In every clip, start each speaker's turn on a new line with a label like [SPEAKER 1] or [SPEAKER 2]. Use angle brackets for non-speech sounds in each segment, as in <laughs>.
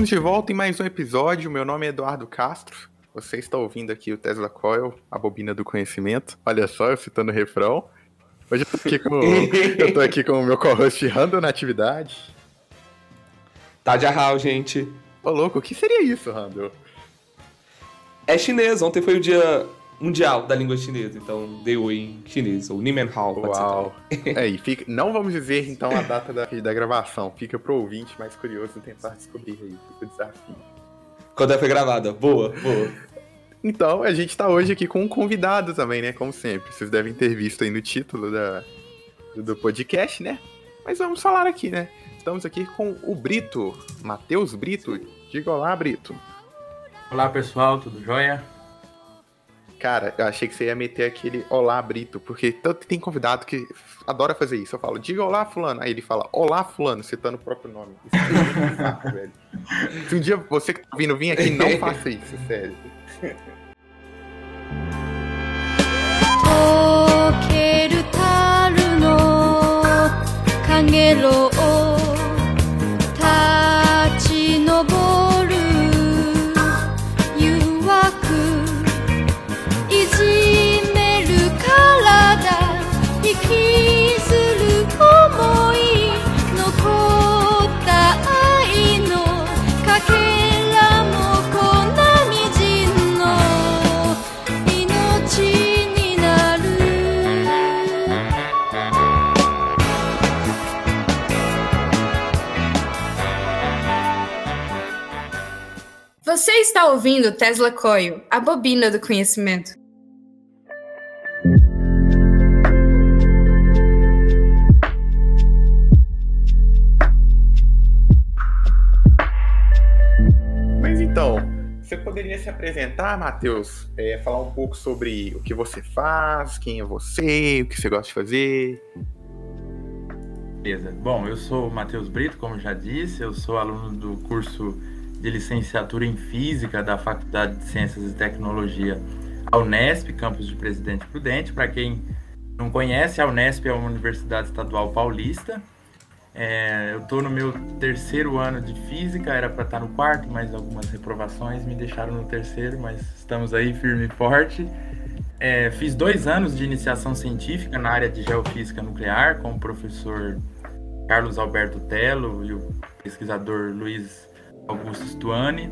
[SPEAKER 1] Estamos de volta em mais um episódio. Meu nome é Eduardo Castro. Você está ouvindo aqui o Tesla Coil, a bobina do conhecimento. Olha só, eu citando o refrão. Hoje eu tô aqui com, eu tô aqui com o meu co-host Randall na atividade.
[SPEAKER 2] Tá de arral, gente.
[SPEAKER 1] Ô, louco, o que seria isso, Randall?
[SPEAKER 2] É chinês. Ontem foi o dia mundial da língua chinesa, então deu em chinês, ou Nimen Hao.
[SPEAKER 1] Uau. é, e <laughs> fica, não vamos dizer então a data da, da gravação, fica pro ouvinte mais curioso tentar descobrir aí, fica o desafio.
[SPEAKER 2] Quando é foi gravada, boa, boa.
[SPEAKER 1] Então, a gente tá hoje aqui com um convidado também, né, como sempre, vocês devem ter visto aí no título da, do podcast, né, mas vamos falar aqui, né, estamos aqui com o Brito, Matheus Brito, diga olá, Brito.
[SPEAKER 3] Olá pessoal, tudo jóia?
[SPEAKER 1] Cara, eu achei que você ia meter aquele olá, Brito, porque tanto tem convidado que adora fazer isso. Eu falo, diga olá, fulano. Aí ele fala, olá, fulano, citando o próprio nome. Isso é saco, <laughs> velho. Se um dia você que tá vindo vir aqui, não faça isso, <laughs> sério.
[SPEAKER 4] Você está ouvindo Tesla Coil, a bobina do conhecimento.
[SPEAKER 1] Mas então, você poderia se apresentar, Matheus? É, falar um pouco sobre o que você faz, quem é você, o que você gosta de fazer?
[SPEAKER 3] Beleza. Bom, eu sou o Matheus Brito, como já disse, eu sou aluno do curso de licenciatura em Física da Faculdade de Ciências e Tecnologia, a Unesp, campus de Presidente Prudente. Para quem não conhece, a Unesp é uma universidade estadual paulista. É, eu estou no meu terceiro ano de Física, era para estar no quarto, mas algumas reprovações me deixaram no terceiro, mas estamos aí firme e forte. É, fiz dois anos de iniciação científica na área de geofísica nuclear com o professor Carlos Alberto Tello e o pesquisador Luiz Augusto Stuani.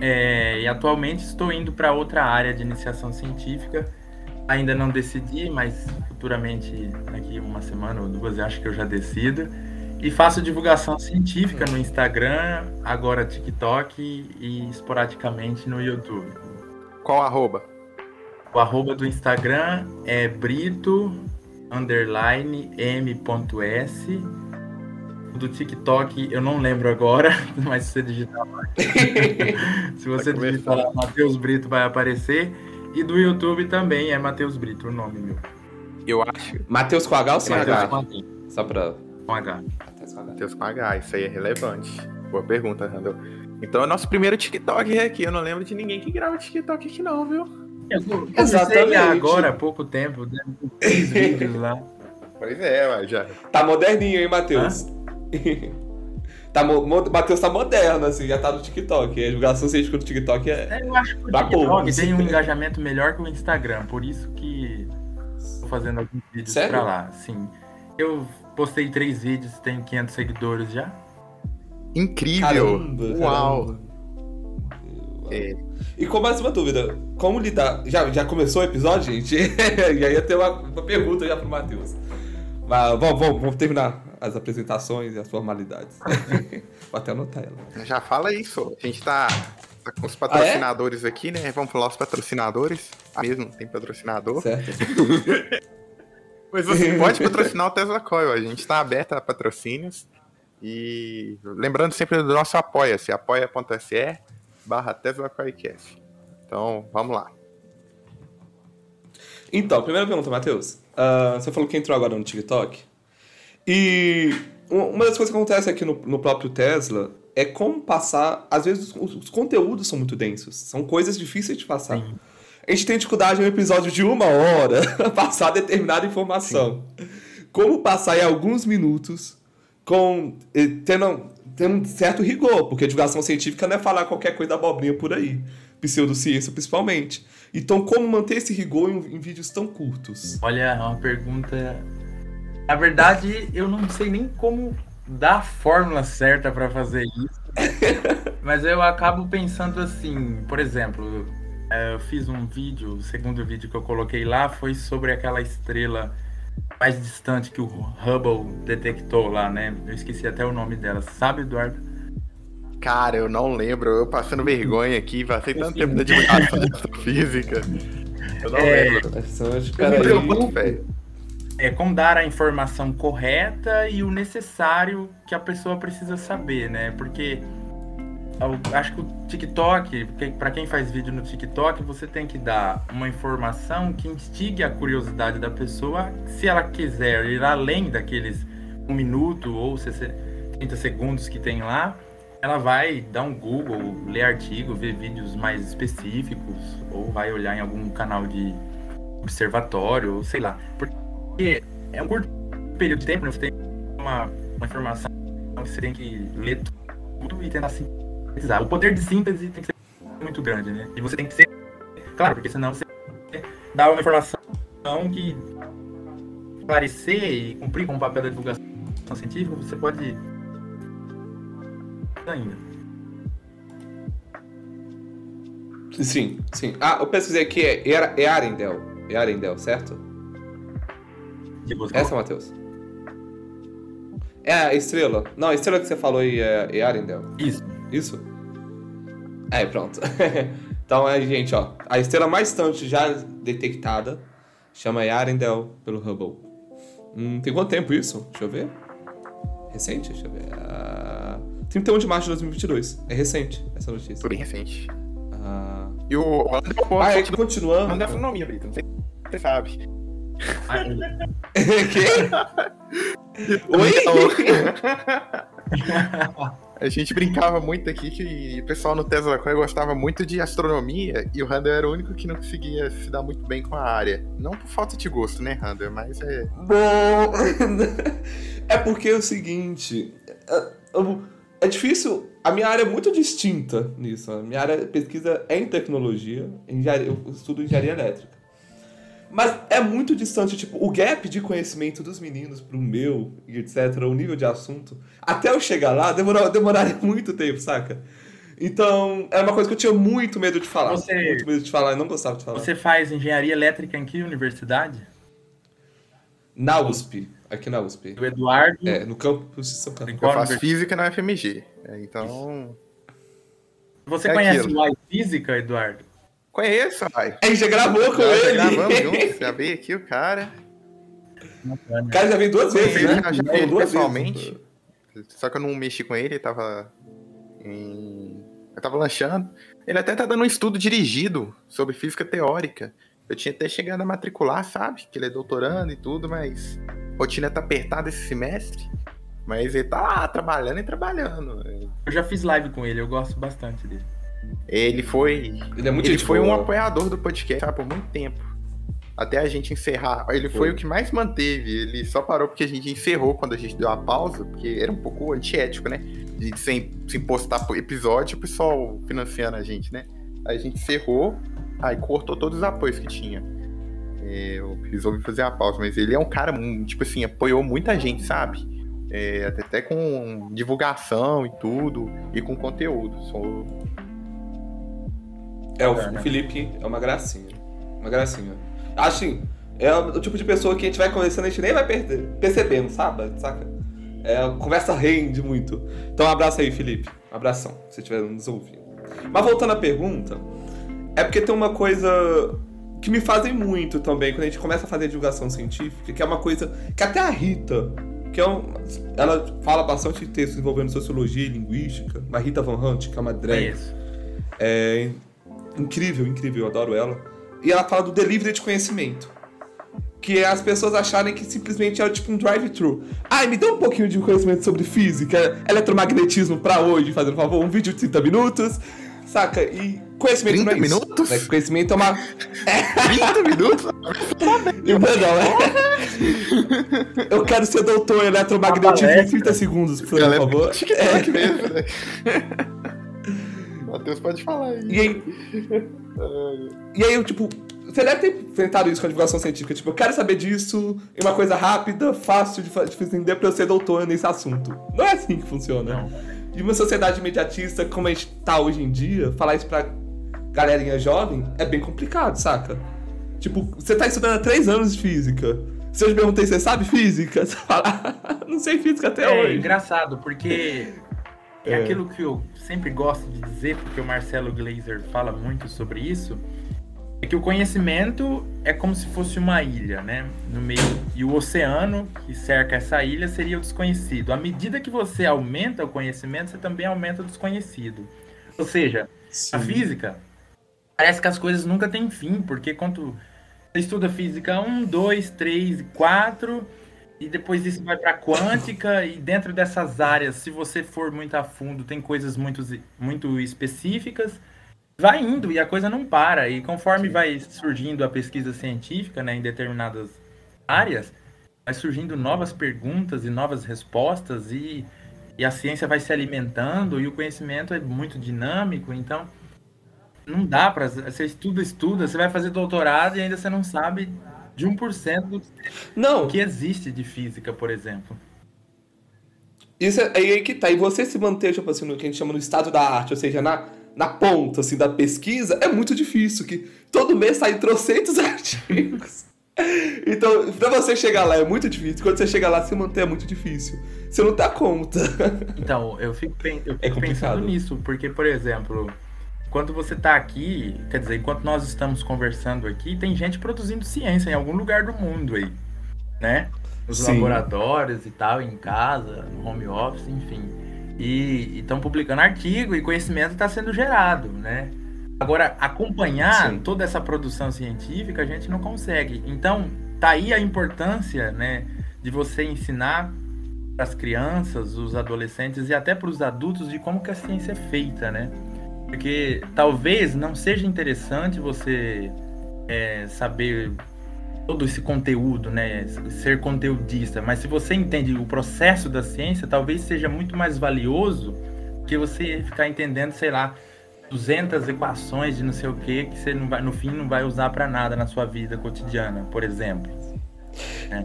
[SPEAKER 3] É, e atualmente estou indo para outra área de iniciação científica. Ainda não decidi, mas futuramente, daqui uma semana ou duas, acho que eu já decido. E faço divulgação científica no Instagram, agora TikTok e esporadicamente no YouTube.
[SPEAKER 1] Qual arroba?
[SPEAKER 3] O arroba do Instagram é brito underline m.s do TikTok, eu não lembro agora, <laughs> mas se você digitar lá. <laughs> se você digitar lá Matheus Brito vai aparecer. E do YouTube também é Matheus Brito, o nome meu.
[SPEAKER 1] Eu acho.
[SPEAKER 2] Matheus com H ou sem H? Com
[SPEAKER 3] Só pra. Com H.
[SPEAKER 1] Matheus com H, isso aí é relevante. Boa pergunta, Randall. Então é nosso primeiro TikTok aqui. Eu não lembro de ninguém que grava TikTok aqui, não, viu?
[SPEAKER 3] Eu Exatamente. agora há pouco tempo, três vídeos lá.
[SPEAKER 1] Pois é, mas já.
[SPEAKER 2] Tá moderninho, hein, Matheus? <laughs> tá, Matheus tá moderno, assim, já tá no TikTok. A divulgação científica do TikTok é.
[SPEAKER 3] é eu acho que o TikTok tem um engajamento melhor que o Instagram, por isso que tô fazendo alguns vídeos Sério? pra lá. Sim. Eu postei três vídeos, tenho 500 seguidores já.
[SPEAKER 1] Incrível! Caramba, Uau!
[SPEAKER 2] Caramba. É. E com mais uma dúvida, como lidar. Já, já começou o episódio, gente? <laughs> já ia ter uma, uma pergunta já pro Matheus. Mas vamos, vamos, vamos terminar as apresentações e as formalidades. <laughs> Vou até anotar ela.
[SPEAKER 1] Já fala isso. A gente tá, tá com os patrocinadores ah, é? aqui, né? Vamos falar os patrocinadores. Ah, mesmo, tem patrocinador. Certo. <laughs> Mas você pode patrocinar o Tesla Coil. A gente está aberto a patrocínios. E lembrando sempre do nosso apoia-se, apoia.se barra Tesla Coilcast. Então, vamos lá.
[SPEAKER 2] Então, primeira pergunta, Matheus. Uh, você falou que entrou agora no TikTok. E uma das coisas que acontece aqui no, no próprio Tesla é como passar. Às vezes os, os, conteúdos são muito densos, são coisas difíceis de passar. Sim. A gente tem dificuldade em um episódio de uma hora <laughs> passar determinada informação. Sim. Como passar em alguns minutos com tendo tem um certo rigor, porque divulgação científica não é falar qualquer coisa abobrinha por aí. Pseudociência, principalmente. Então, como manter esse rigor em, em vídeos tão curtos?
[SPEAKER 3] Olha, é uma pergunta. Na verdade, eu não sei nem como dar a fórmula certa para fazer isso. <laughs> Mas eu acabo pensando assim, por exemplo, é, eu fiz um vídeo, o segundo vídeo que eu coloquei lá foi sobre aquela estrela mais distante que o Hubble detectou lá, né? Eu esqueci até o nome dela. Sabe, Eduardo?
[SPEAKER 1] Cara, eu não lembro. Eu passando vergonha aqui, passei tanto tempo na <laughs> divulgação de física. Eu não é... lembro.
[SPEAKER 3] Eu me preocupo, velho. É como dar a informação correta e o necessário que a pessoa precisa saber, né? Porque eu acho que o TikTok, para quem faz vídeo no TikTok, você tem que dar uma informação que instigue a curiosidade da pessoa, se ela quiser ir além daqueles um minuto ou 30 segundos que tem lá, ela vai dar um Google, ler artigo, ver vídeos mais específicos, ou vai olhar em algum canal de observatório, ou sei lá. Porque é um curto período de tempo, né? você tem uma, uma informação, você tem que ler tudo e tentar precisar. O poder de síntese tem que ser muito grande, né? E você tem que ser. Claro, porque senão você dá uma informação que esclarecer e cumprir com o papel da divulgação científica, você pode. ainda.
[SPEAKER 2] Sim, sim. Ah, eu pesquisei aqui, é, é Arendelle. É Arendelle, certo? Essa, Matheus. É a estrela. Não, a estrela que você falou aí é, é Arendelle.
[SPEAKER 3] Isso.
[SPEAKER 2] Isso? É, pronto. <laughs> então, é, gente, ó. A estrela mais distante já detectada chama Arendelle pelo Hubble. Hum, tem quanto tempo isso? Deixa eu ver. Recente? Deixa eu ver. Uh, 31 de março de 2022. É recente essa notícia.
[SPEAKER 1] Bem recente.
[SPEAKER 2] Uh... E o. Ah, é que continuando.
[SPEAKER 1] Manda astronomia, Brito. Não sei se você sabe.
[SPEAKER 2] Que? Oi? <laughs>
[SPEAKER 1] A gente brincava muito aqui que o pessoal no Tesla Coin gostava muito de astronomia e o Randall era o único que não conseguia se dar muito bem com a área. Não por falta de gosto, né, Randall? Mas é.
[SPEAKER 2] Bom. <laughs> é porque é o seguinte. É, é difícil. A minha área é muito distinta nisso. A minha área de pesquisa é em tecnologia, engenharia, eu estudo engenharia elétrica. Mas é muito distante, tipo, o gap de conhecimento dos meninos pro meu, e etc., o nível de assunto, até eu chegar lá, demora, demoraria <laughs> muito tempo, saca? Então, é uma coisa que eu tinha muito medo de falar. Você, muito medo de falar, eu não gostava de falar.
[SPEAKER 3] Você faz engenharia elétrica em que universidade?
[SPEAKER 2] Na USP, aqui na USP.
[SPEAKER 3] O Eduardo?
[SPEAKER 2] É, no campus de São Paulo.
[SPEAKER 1] Eu faço física na FMG, é, então...
[SPEAKER 3] Você é conhece aquilo. o Física, Eduardo?
[SPEAKER 1] Conheço, pai.
[SPEAKER 2] A gente já gravou com já, ele.
[SPEAKER 1] Já gravamos juntos, já veio aqui o cara.
[SPEAKER 2] O cara já veio duas vezes, né?
[SPEAKER 1] Já, já veio pessoalmente. Vezes. Só que eu não mexi com ele, ele tava em... Eu tava lanchando. Ele até tá dando um estudo dirigido sobre física teórica. Eu tinha até chegado a matricular, sabe? Que ele é doutorando e tudo, mas a rotina tá apertada esse semestre. Mas ele tá lá trabalhando e trabalhando.
[SPEAKER 3] Eu já fiz live com ele, eu gosto bastante dele.
[SPEAKER 1] Ele foi. Ele, é muito ele foi um apoiador do podcast sabe, por muito tempo. Até a gente encerrar. Ele foi. foi. o que mais manteve. Ele só parou porque a gente encerrou quando a gente deu a pausa, porque era um pouco antiético, né? De sem, sem postar episódio, o pessoal financiando a gente, né? Aí a gente encerrou, aí cortou todos os apoios que tinha. É, eu resolvi fazer a pausa, mas ele é um cara, tipo assim, apoiou muita gente, sabe? É, até, até com divulgação e tudo, e com conteúdo. Sou
[SPEAKER 2] é, o, o Felipe é uma gracinha. Uma gracinha. Assim, é o tipo de pessoa que a gente vai conversando, a gente nem vai perder, percebendo, sabe? Saca? É, conversa rende muito. Então, um abraço aí, Felipe. Um abração, se estiver nos ouvindo. Mas voltando à pergunta, é porque tem uma coisa que me fazem muito também quando a gente começa a fazer divulgação científica, que é uma coisa que até a Rita, que é um, ela fala bastante de textos envolvendo sociologia e linguística, a Rita Van Hunt, que é uma drag. É, incrível, incrível, eu adoro ela. E ela fala do delivery de conhecimento. Que é as pessoas acharem que simplesmente é tipo um drive-thru. Ai, me dá um pouquinho de conhecimento sobre física, eletromagnetismo pra hoje, fazendo favor, um vídeo de 30 minutos. Saca? E conhecimento 30 não é
[SPEAKER 1] minutos?
[SPEAKER 2] Isso, né? Conhecimento é uma. <laughs>
[SPEAKER 1] 30 minutos? <laughs>
[SPEAKER 2] não, é. Eu quero ser doutor em eletromagnetismo em 30 segundos, por, por favor.
[SPEAKER 1] É. mesmo, né? <laughs> Matheus pode falar aí.
[SPEAKER 2] E aí, e aí eu, tipo, você deve ter enfrentado isso com a divulgação científica. Tipo, eu quero saber disso em uma coisa rápida, fácil de, de entender pra eu ser doutor nesse assunto. Não é assim que funciona. Não. E uma sociedade imediatista como a gente tá hoje em dia, falar isso pra galerinha jovem é bem complicado, saca? Tipo, você tá estudando há três anos de física. Se eu te perguntei, você sabe física? <laughs> Você fala, não sei física até
[SPEAKER 3] é,
[SPEAKER 2] hoje.
[SPEAKER 3] É engraçado, porque é. é aquilo que eu sempre gosto de dizer, porque o Marcelo Glazer fala muito sobre isso, é que o conhecimento é como se fosse uma ilha, né? No meio e o oceano que cerca essa ilha seria o desconhecido. À medida que você aumenta o conhecimento, você também aumenta o desconhecido. Ou seja, Sim. a física parece que as coisas nunca têm fim, porque quando você estuda física 1, 2, 3, 4, e depois isso vai para quântica e dentro dessas áreas, se você for muito a fundo, tem coisas muito muito específicas vai indo e a coisa não para. E conforme vai surgindo a pesquisa científica né, em determinadas áreas, vai surgindo novas perguntas e novas respostas e, e a ciência vai se alimentando e o conhecimento é muito dinâmico. Então, não dá para. Você estuda, estuda, você vai fazer doutorado e ainda você não sabe de 1% do não. que existe de física, por exemplo.
[SPEAKER 2] Isso é, é aí que tá. E você se manter, tipo assim, no que a gente chama no estado da arte, ou seja, na, na ponta assim, da pesquisa é muito difícil, que todo mês saem trocentos <laughs> artigos. Então, pra você chegar lá é muito difícil. Quando você chega lá, se manter é muito difícil. Você não dá conta.
[SPEAKER 3] Então, eu fico, eu é fico é pensando nisso, porque, por exemplo, enquanto você tá aqui, quer dizer, enquanto nós estamos conversando aqui, tem gente produzindo ciência em algum lugar do mundo aí, né? Nos Sim. laboratórios e tal, em casa, no home office, enfim e estão publicando artigo e conhecimento está sendo gerado, né? Agora, acompanhar Sim. toda essa produção científica a gente não consegue. Então, tá aí a importância, né, de você ensinar para as crianças, os adolescentes e até para os adultos de como que a ciência é feita, né? Porque talvez não seja interessante você é, saber todo esse conteúdo, né? Ser conteudista. Mas se você entende o processo da ciência, talvez seja muito mais valioso que você ficar entendendo, sei lá, 200 equações de não sei o que que você não vai, no fim não vai usar para nada na sua vida cotidiana, por exemplo.
[SPEAKER 2] É.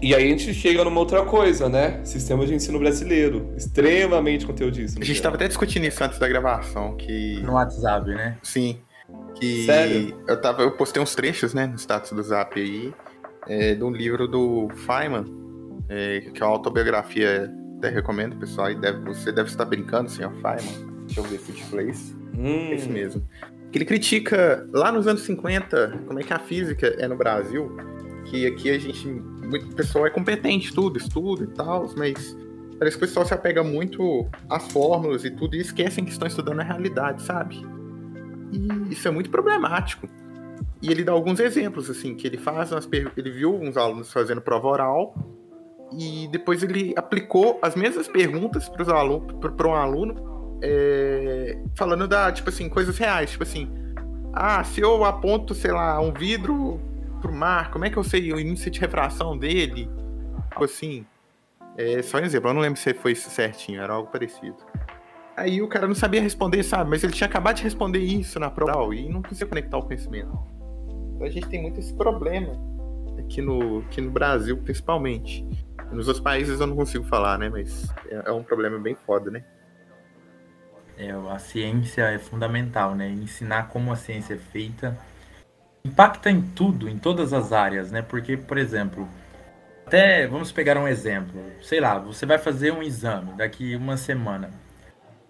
[SPEAKER 2] E aí a gente chega numa outra coisa, né? Sistema de ensino brasileiro, extremamente conteudista.
[SPEAKER 1] A gente estava até discutindo isso antes da gravação, que
[SPEAKER 3] no WhatsApp, né?
[SPEAKER 1] Sim. Que Sério? Eu, tava, eu postei uns trechos, né, no status do Zap aí, é, de um livro do Feynman, é, que é uma autobiografia, até recomendo, pessoal, e deve, você deve estar brincando, senhor Feynman. Deixa eu ver Food Place. Hum. É isso mesmo. Que ele critica, lá nos anos 50, como é que a física é no Brasil, que aqui a gente, muito, pessoal é competente, tudo, estuda e tal, mas parece que o pessoal se apega muito às fórmulas e tudo e esquecem que estão estudando a realidade, sabe? E isso é muito problemático. E ele dá alguns exemplos, assim, que ele faz umas ele viu uns alunos fazendo prova oral e depois ele aplicou as mesmas perguntas para para um aluno, é, falando da, tipo assim, coisas reais, tipo assim, ah, se eu aponto, sei lá, um vidro pro mar, como é que eu sei o índice de refração dele? Algo assim. É, só um exemplo, eu não lembro se foi certinho, era algo parecido. Aí o cara não sabia responder, sabe? Mas ele tinha acabado de responder isso na prova e não conseguia conectar o conhecimento. Então a gente tem muito esse problema aqui no, aqui no Brasil, principalmente. Nos outros países eu não consigo falar, né? Mas é, é um problema bem foda, né?
[SPEAKER 3] É, a ciência é fundamental, né? Ensinar como a ciência é feita impacta em tudo, em todas as áreas, né? Porque, por exemplo, até vamos pegar um exemplo. Sei lá, você vai fazer um exame daqui uma semana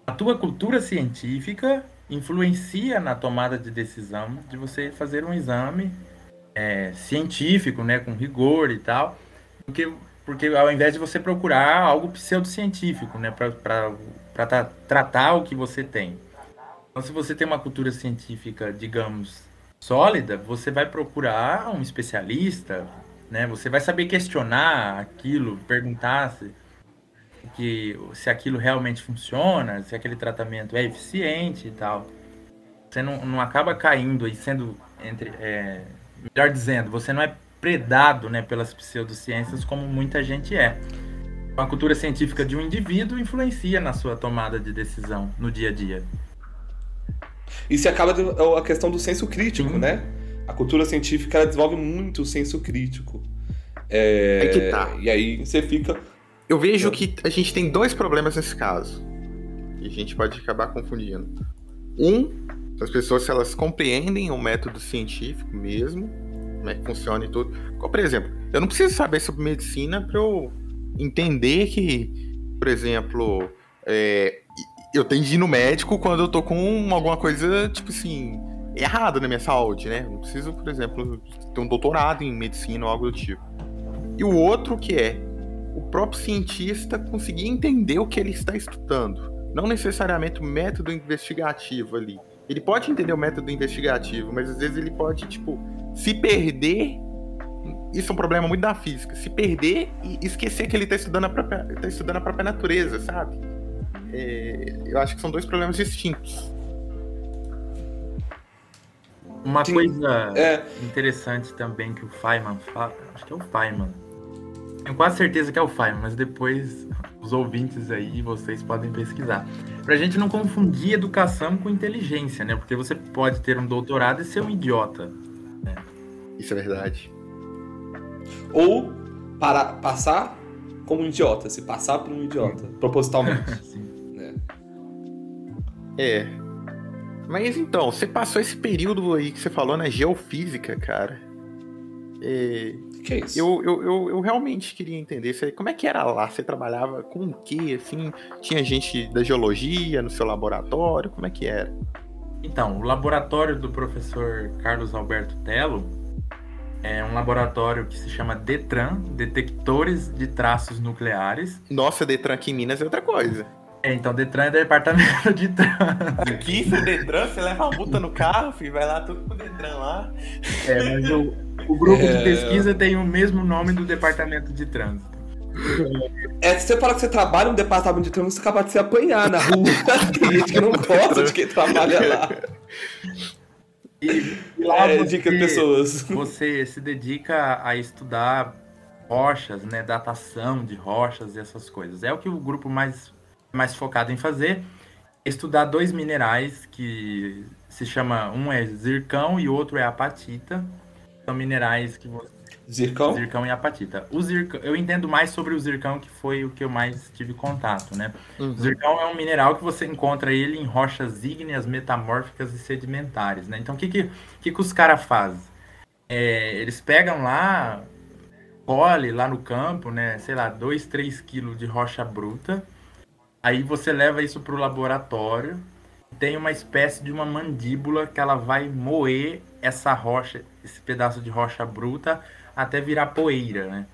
[SPEAKER 3] a tua cultura científica influencia na tomada de decisão de você fazer um exame é, científico, né, com rigor e tal, porque, porque ao invés de você procurar algo pseudocientífico, né, para tra tratar o que você tem. Então, se você tem uma cultura científica, digamos, sólida, você vai procurar um especialista, né, você vai saber questionar aquilo, perguntar se que se aquilo realmente funciona, se aquele tratamento é eficiente e tal. Você não, não acaba caindo e sendo entre, é, melhor dizendo, você não é predado né, pelas pseudociências como muita gente é. A cultura científica de um indivíduo influencia na sua tomada de decisão no dia a dia.
[SPEAKER 2] E se acaba a questão do senso crítico, Sim. né? A cultura científica ela desenvolve muito o senso crítico. É,
[SPEAKER 1] é que tá.
[SPEAKER 2] E aí você fica.
[SPEAKER 1] Eu vejo que a gente tem dois problemas nesse caso. E a gente pode acabar confundindo. Um, as pessoas se elas compreendem o método científico mesmo, como é que funciona e tudo. Por exemplo, eu não preciso saber sobre medicina para eu entender que, por exemplo, é, eu tenho de ir no médico quando eu tô com alguma coisa, tipo assim, errada na minha saúde, né? Não preciso, por exemplo, ter um doutorado em medicina ou algo do tipo. E o outro que é o próprio cientista conseguir entender o que ele está estudando. Não necessariamente o método investigativo ali. Ele pode entender o método investigativo, mas às vezes ele pode, tipo, se perder. Isso é um problema muito da física. Se perder e esquecer que ele está estudando, própria, tá estudando a própria natureza, sabe? É, eu acho que são dois problemas distintos.
[SPEAKER 3] Uma Sim, coisa é... interessante também que o Feynman fala, acho que é o Feynman. Tenho quase certeza que é o Feynman, mas depois os ouvintes aí, vocês podem pesquisar. Pra gente não confundir educação com inteligência, né? Porque você pode ter um doutorado e ser um idiota. Né?
[SPEAKER 1] Isso é verdade.
[SPEAKER 2] Ou para passar como um idiota, se passar por um idiota, propositalmente. <laughs> Sim.
[SPEAKER 1] É. Mas então, você passou esse período aí que você falou na geofísica, cara. É,
[SPEAKER 2] que é isso?
[SPEAKER 1] Eu, eu, eu, eu, realmente queria entender você, como é que era lá. Você trabalhava com o quê? Assim, tinha gente da geologia no seu laboratório? Como é que era?
[SPEAKER 3] Então, o laboratório do professor Carlos Alberto Telo é um laboratório que se chama DETRAN, Detectores de Traços Nucleares.
[SPEAKER 1] Nossa, DETRAN aqui em Minas é outra coisa.
[SPEAKER 3] É, então Detran é departamento de trânsito.
[SPEAKER 1] Aqui, se Detran, você leva uma multa no carro, filho, vai lá tudo pro Detran lá.
[SPEAKER 3] É, mas o, o grupo é... de pesquisa tem o mesmo nome do departamento de trânsito.
[SPEAKER 2] É, se você fala que você trabalha no departamento de trânsito, você acaba de se apanhar na rua. <laughs> Tem gente que não gosta de quem trabalha lá.
[SPEAKER 3] E, e lá é, você, pessoas. você se dedica a estudar rochas, né, datação de rochas e essas coisas. É o que o grupo mais mais focado em fazer, estudar dois minerais que se chama, um é zircão e outro é apatita. São minerais que você...
[SPEAKER 2] Zircão?
[SPEAKER 3] Zircão e apatita. O zircão, eu entendo mais sobre o zircão, que foi o que eu mais tive contato, né? Uhum. O zircão é um mineral que você encontra ele em rochas ígneas, metamórficas e sedimentares, né? Então, o que, que, que, que os caras fazem? É, eles pegam lá, colhe lá no campo, né? Sei lá, 2, 3 quilos de rocha bruta, Aí você leva isso para o laboratório, tem uma espécie de uma mandíbula que ela vai moer essa rocha, esse pedaço de rocha bruta, até virar poeira, né?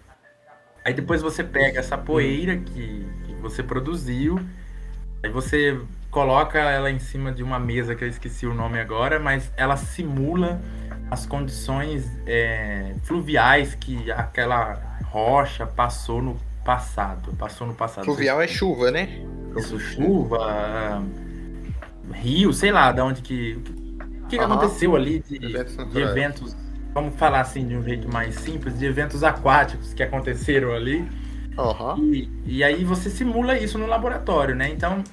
[SPEAKER 3] Aí depois você pega essa poeira que, que você produziu, aí você coloca ela em cima de uma mesa que eu esqueci o nome agora, mas ela simula as condições é, fluviais que aquela rocha passou no passado. Passou no passado.
[SPEAKER 1] Fluvial é chuva, né?
[SPEAKER 3] Isso, chuva, rio, sei lá, de onde que. O que, que aconteceu ali de, eventos, de eventos, vamos falar assim de um jeito mais simples, de eventos aquáticos que aconteceram ali.
[SPEAKER 1] Uhum.
[SPEAKER 3] E, e aí você simula isso no laboratório, né? Então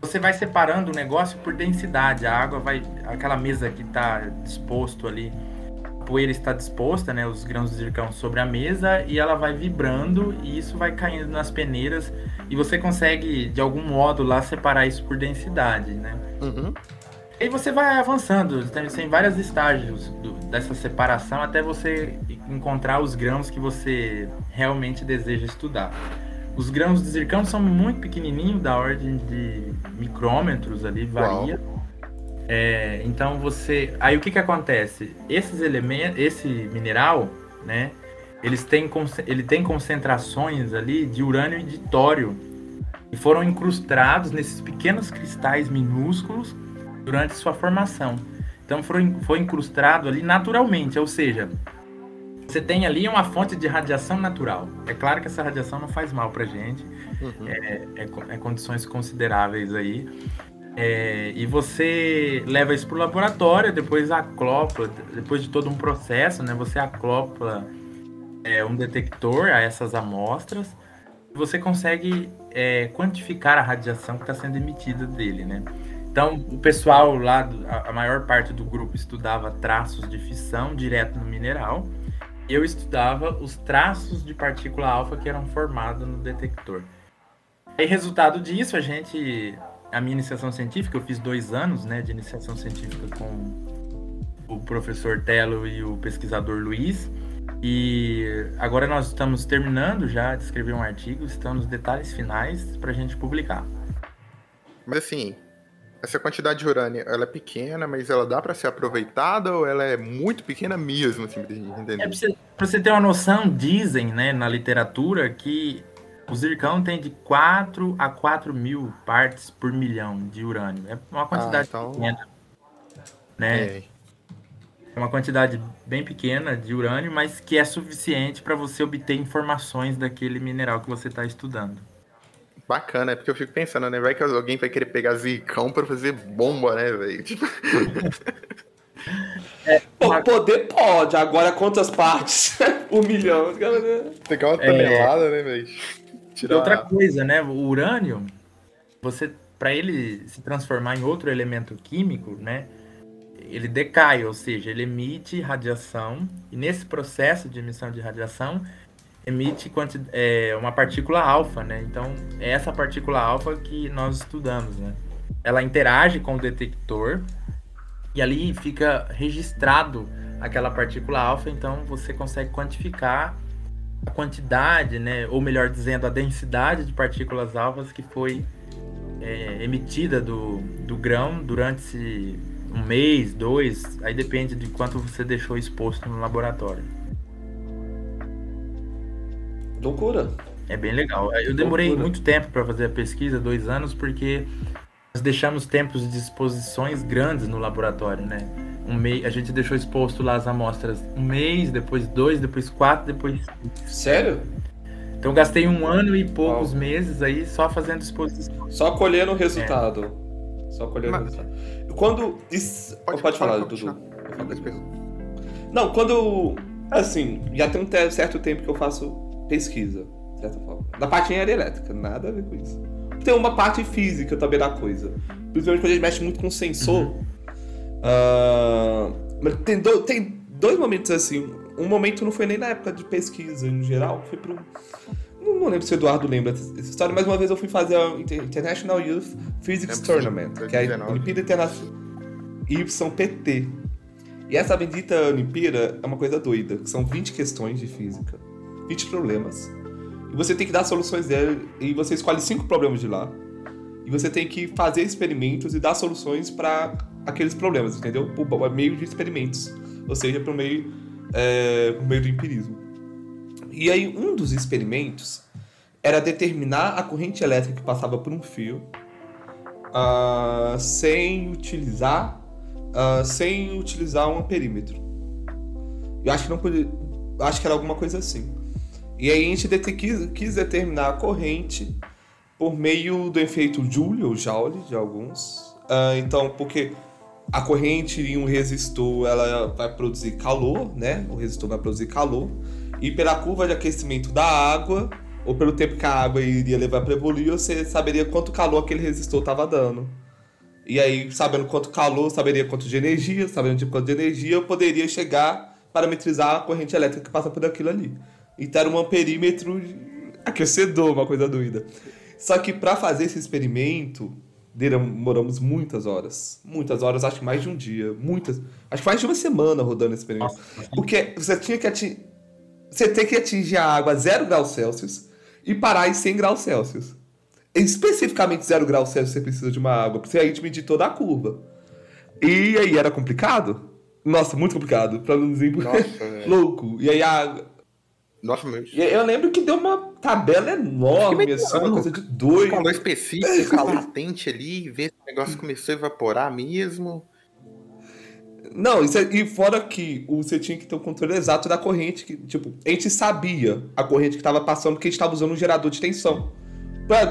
[SPEAKER 3] você vai separando o negócio por densidade. A água vai. Aquela mesa que está disposto ali poeira está disposta, né, os grãos de zircão sobre a mesa e ela vai vibrando e isso vai caindo nas peneiras e você consegue de algum modo lá separar isso por densidade, né?
[SPEAKER 1] Uhum.
[SPEAKER 3] E você vai avançando, tem, tem vários estágios do, dessa separação até você encontrar os grãos que você realmente deseja estudar. Os grãos de zircão são muito pequenininhos, da ordem de micrômetros ali, varia. Uau. É, então você. Aí o que, que acontece? Esses elementos, esse mineral, né? Eles têm, ele tem concentrações ali de urânio e de tório e foram incrustados nesses pequenos cristais minúsculos durante sua formação. Então foi, foi incrustado ali naturalmente, ou seja, você tem ali uma fonte de radiação natural. É claro que essa radiação não faz mal para gente, uhum. é, é, é, condições consideráveis aí, é, e você leva isso para o laboratório, depois acopla, depois de todo um processo, né? Você acopla é, um detector a essas amostras. Você consegue é, quantificar a radiação que está sendo emitida dele, né? Então, o pessoal lá, a maior parte do grupo estudava traços de fissão direto no mineral. Eu estudava os traços de partícula alfa que eram formados no detector. E resultado disso, a gente, a minha iniciação científica, eu fiz dois anos, né, de iniciação científica com o professor Telo e o pesquisador Luiz. E agora nós estamos terminando já de escrever um artigo, estamos nos detalhes finais para a gente publicar.
[SPEAKER 1] Mas assim, essa quantidade de urânio, ela é pequena, mas ela dá para ser aproveitada ou ela é muito pequena mesmo, assim, pra gente entender?
[SPEAKER 3] É, pra, você, pra você ter uma noção, dizem, né, na literatura que o zircão tem de 4 a 4 mil partes por milhão de urânio. É uma quantidade ah, então... pequena. Né? É. é uma quantidade bem pequena de urânio, mas que é suficiente para você obter informações daquele mineral que você está estudando.
[SPEAKER 1] Bacana, é porque eu fico pensando, né? Vai que alguém vai querer pegar zircão para fazer bomba, né, velho? Tipo... <laughs>
[SPEAKER 2] É, Pô, poder pode, agora quantas partes? <laughs> um milhão.
[SPEAKER 1] Pegar uma tonelada, é... né, velho?
[SPEAKER 3] Tirar... E outra coisa, né? O urânio, você, para ele se transformar em outro elemento químico, né? Ele decai, ou seja, ele emite radiação e nesse processo de emissão de radiação emite é, uma partícula alfa, né? Então, é essa partícula alfa que nós estudamos, né? Ela interage com o detector e ali fica registrado aquela partícula alfa, então você consegue quantificar a quantidade, né? Ou melhor dizendo, a densidade de partículas alfas que foi é, emitida do, do grão durante um mês, dois, aí depende de quanto você deixou exposto no laboratório.
[SPEAKER 2] Loucura.
[SPEAKER 3] É bem legal. Eu demorei Loucura. muito tempo para fazer a pesquisa, dois anos, porque nós deixamos tempos de exposições grandes no laboratório, né? Um mês, a gente deixou exposto lá as amostras um mês, depois dois, depois quatro, depois.
[SPEAKER 2] Sério?
[SPEAKER 3] Então gastei um ano e poucos Uau. meses aí só fazendo exposição.
[SPEAKER 2] Só colhendo o resultado. É. Só colhendo Mas... o resultado. Quando. Isso... Pode, pode falar, pode Dudu. Não, quando. Assim, já tem um certo tempo que eu faço pesquisa, de certa forma. Da parte de engenharia elétrica, nada a ver com isso. Tem uma parte física também da coisa. Principalmente quando a gente mexe muito com sensor. Uhum. Uh, tem, do, tem dois momentos assim. Um momento não foi nem na época de pesquisa em geral, foi para não, não lembro se o Eduardo lembra dessa história, mas uma vez eu fui fazer a International Youth Physics Tournament, que é a Olimpíada Internacional YPT. E essa bendita Olimpíada é uma coisa doida, são 20 questões de física. 20 problemas. E você tem que dar soluções dele, e você escolhe cinco problemas de lá. E você tem que fazer experimentos e dar soluções para aqueles problemas, entendeu? Por meio de experimentos. Ou seja, por meio, é, por meio do empirismo. E aí, um dos experimentos era determinar a corrente elétrica que passava por um fio uh, sem utilizar uh, sem utilizar um perímetro. Eu acho que não podia, acho que era alguma coisa assim. E aí a gente quis, quis determinar a corrente por meio do efeito Joule ou Joule de alguns. Uh, então, porque a corrente em um resistor ela vai produzir calor, né? O resistor vai produzir calor. E pela curva de aquecimento da água, ou pelo tempo que a água iria levar para evoluir, você saberia quanto calor aquele resistor estava dando. E aí, sabendo quanto calor, saberia quanto de energia, sabendo de quanto de energia, eu poderia chegar parametrizar a corrente elétrica que passa por aquilo ali. Então era um amperímetro aquecedor, uma coisa doida. Só que para fazer esse experimento, demoramos muitas horas. Muitas horas, acho que mais de um dia. Muitas. Acho que mais de uma semana rodando esse experimento. Nossa. Porque você tinha que atingir. Você tem que atingir a água a 0 graus Celsius e parar em 100 graus Celsius. Especificamente 0 graus Celsius você precisa de uma água, porque aí te medir toda a curva. E aí era complicado? Nossa, muito complicado. Pra não dizer Nossa, <laughs> louco. E aí a,
[SPEAKER 1] nossa, mas...
[SPEAKER 2] Eu lembro que deu uma tabela enorme, assim, uma coisa de doido.
[SPEAKER 1] Calor específico, <laughs> latente ali, ver se o negócio começou a evaporar mesmo.
[SPEAKER 2] Não, isso é, e fora que você tinha que ter o controle exato da corrente, que, tipo, a gente sabia a corrente que estava passando porque a gente estava usando um gerador de tensão.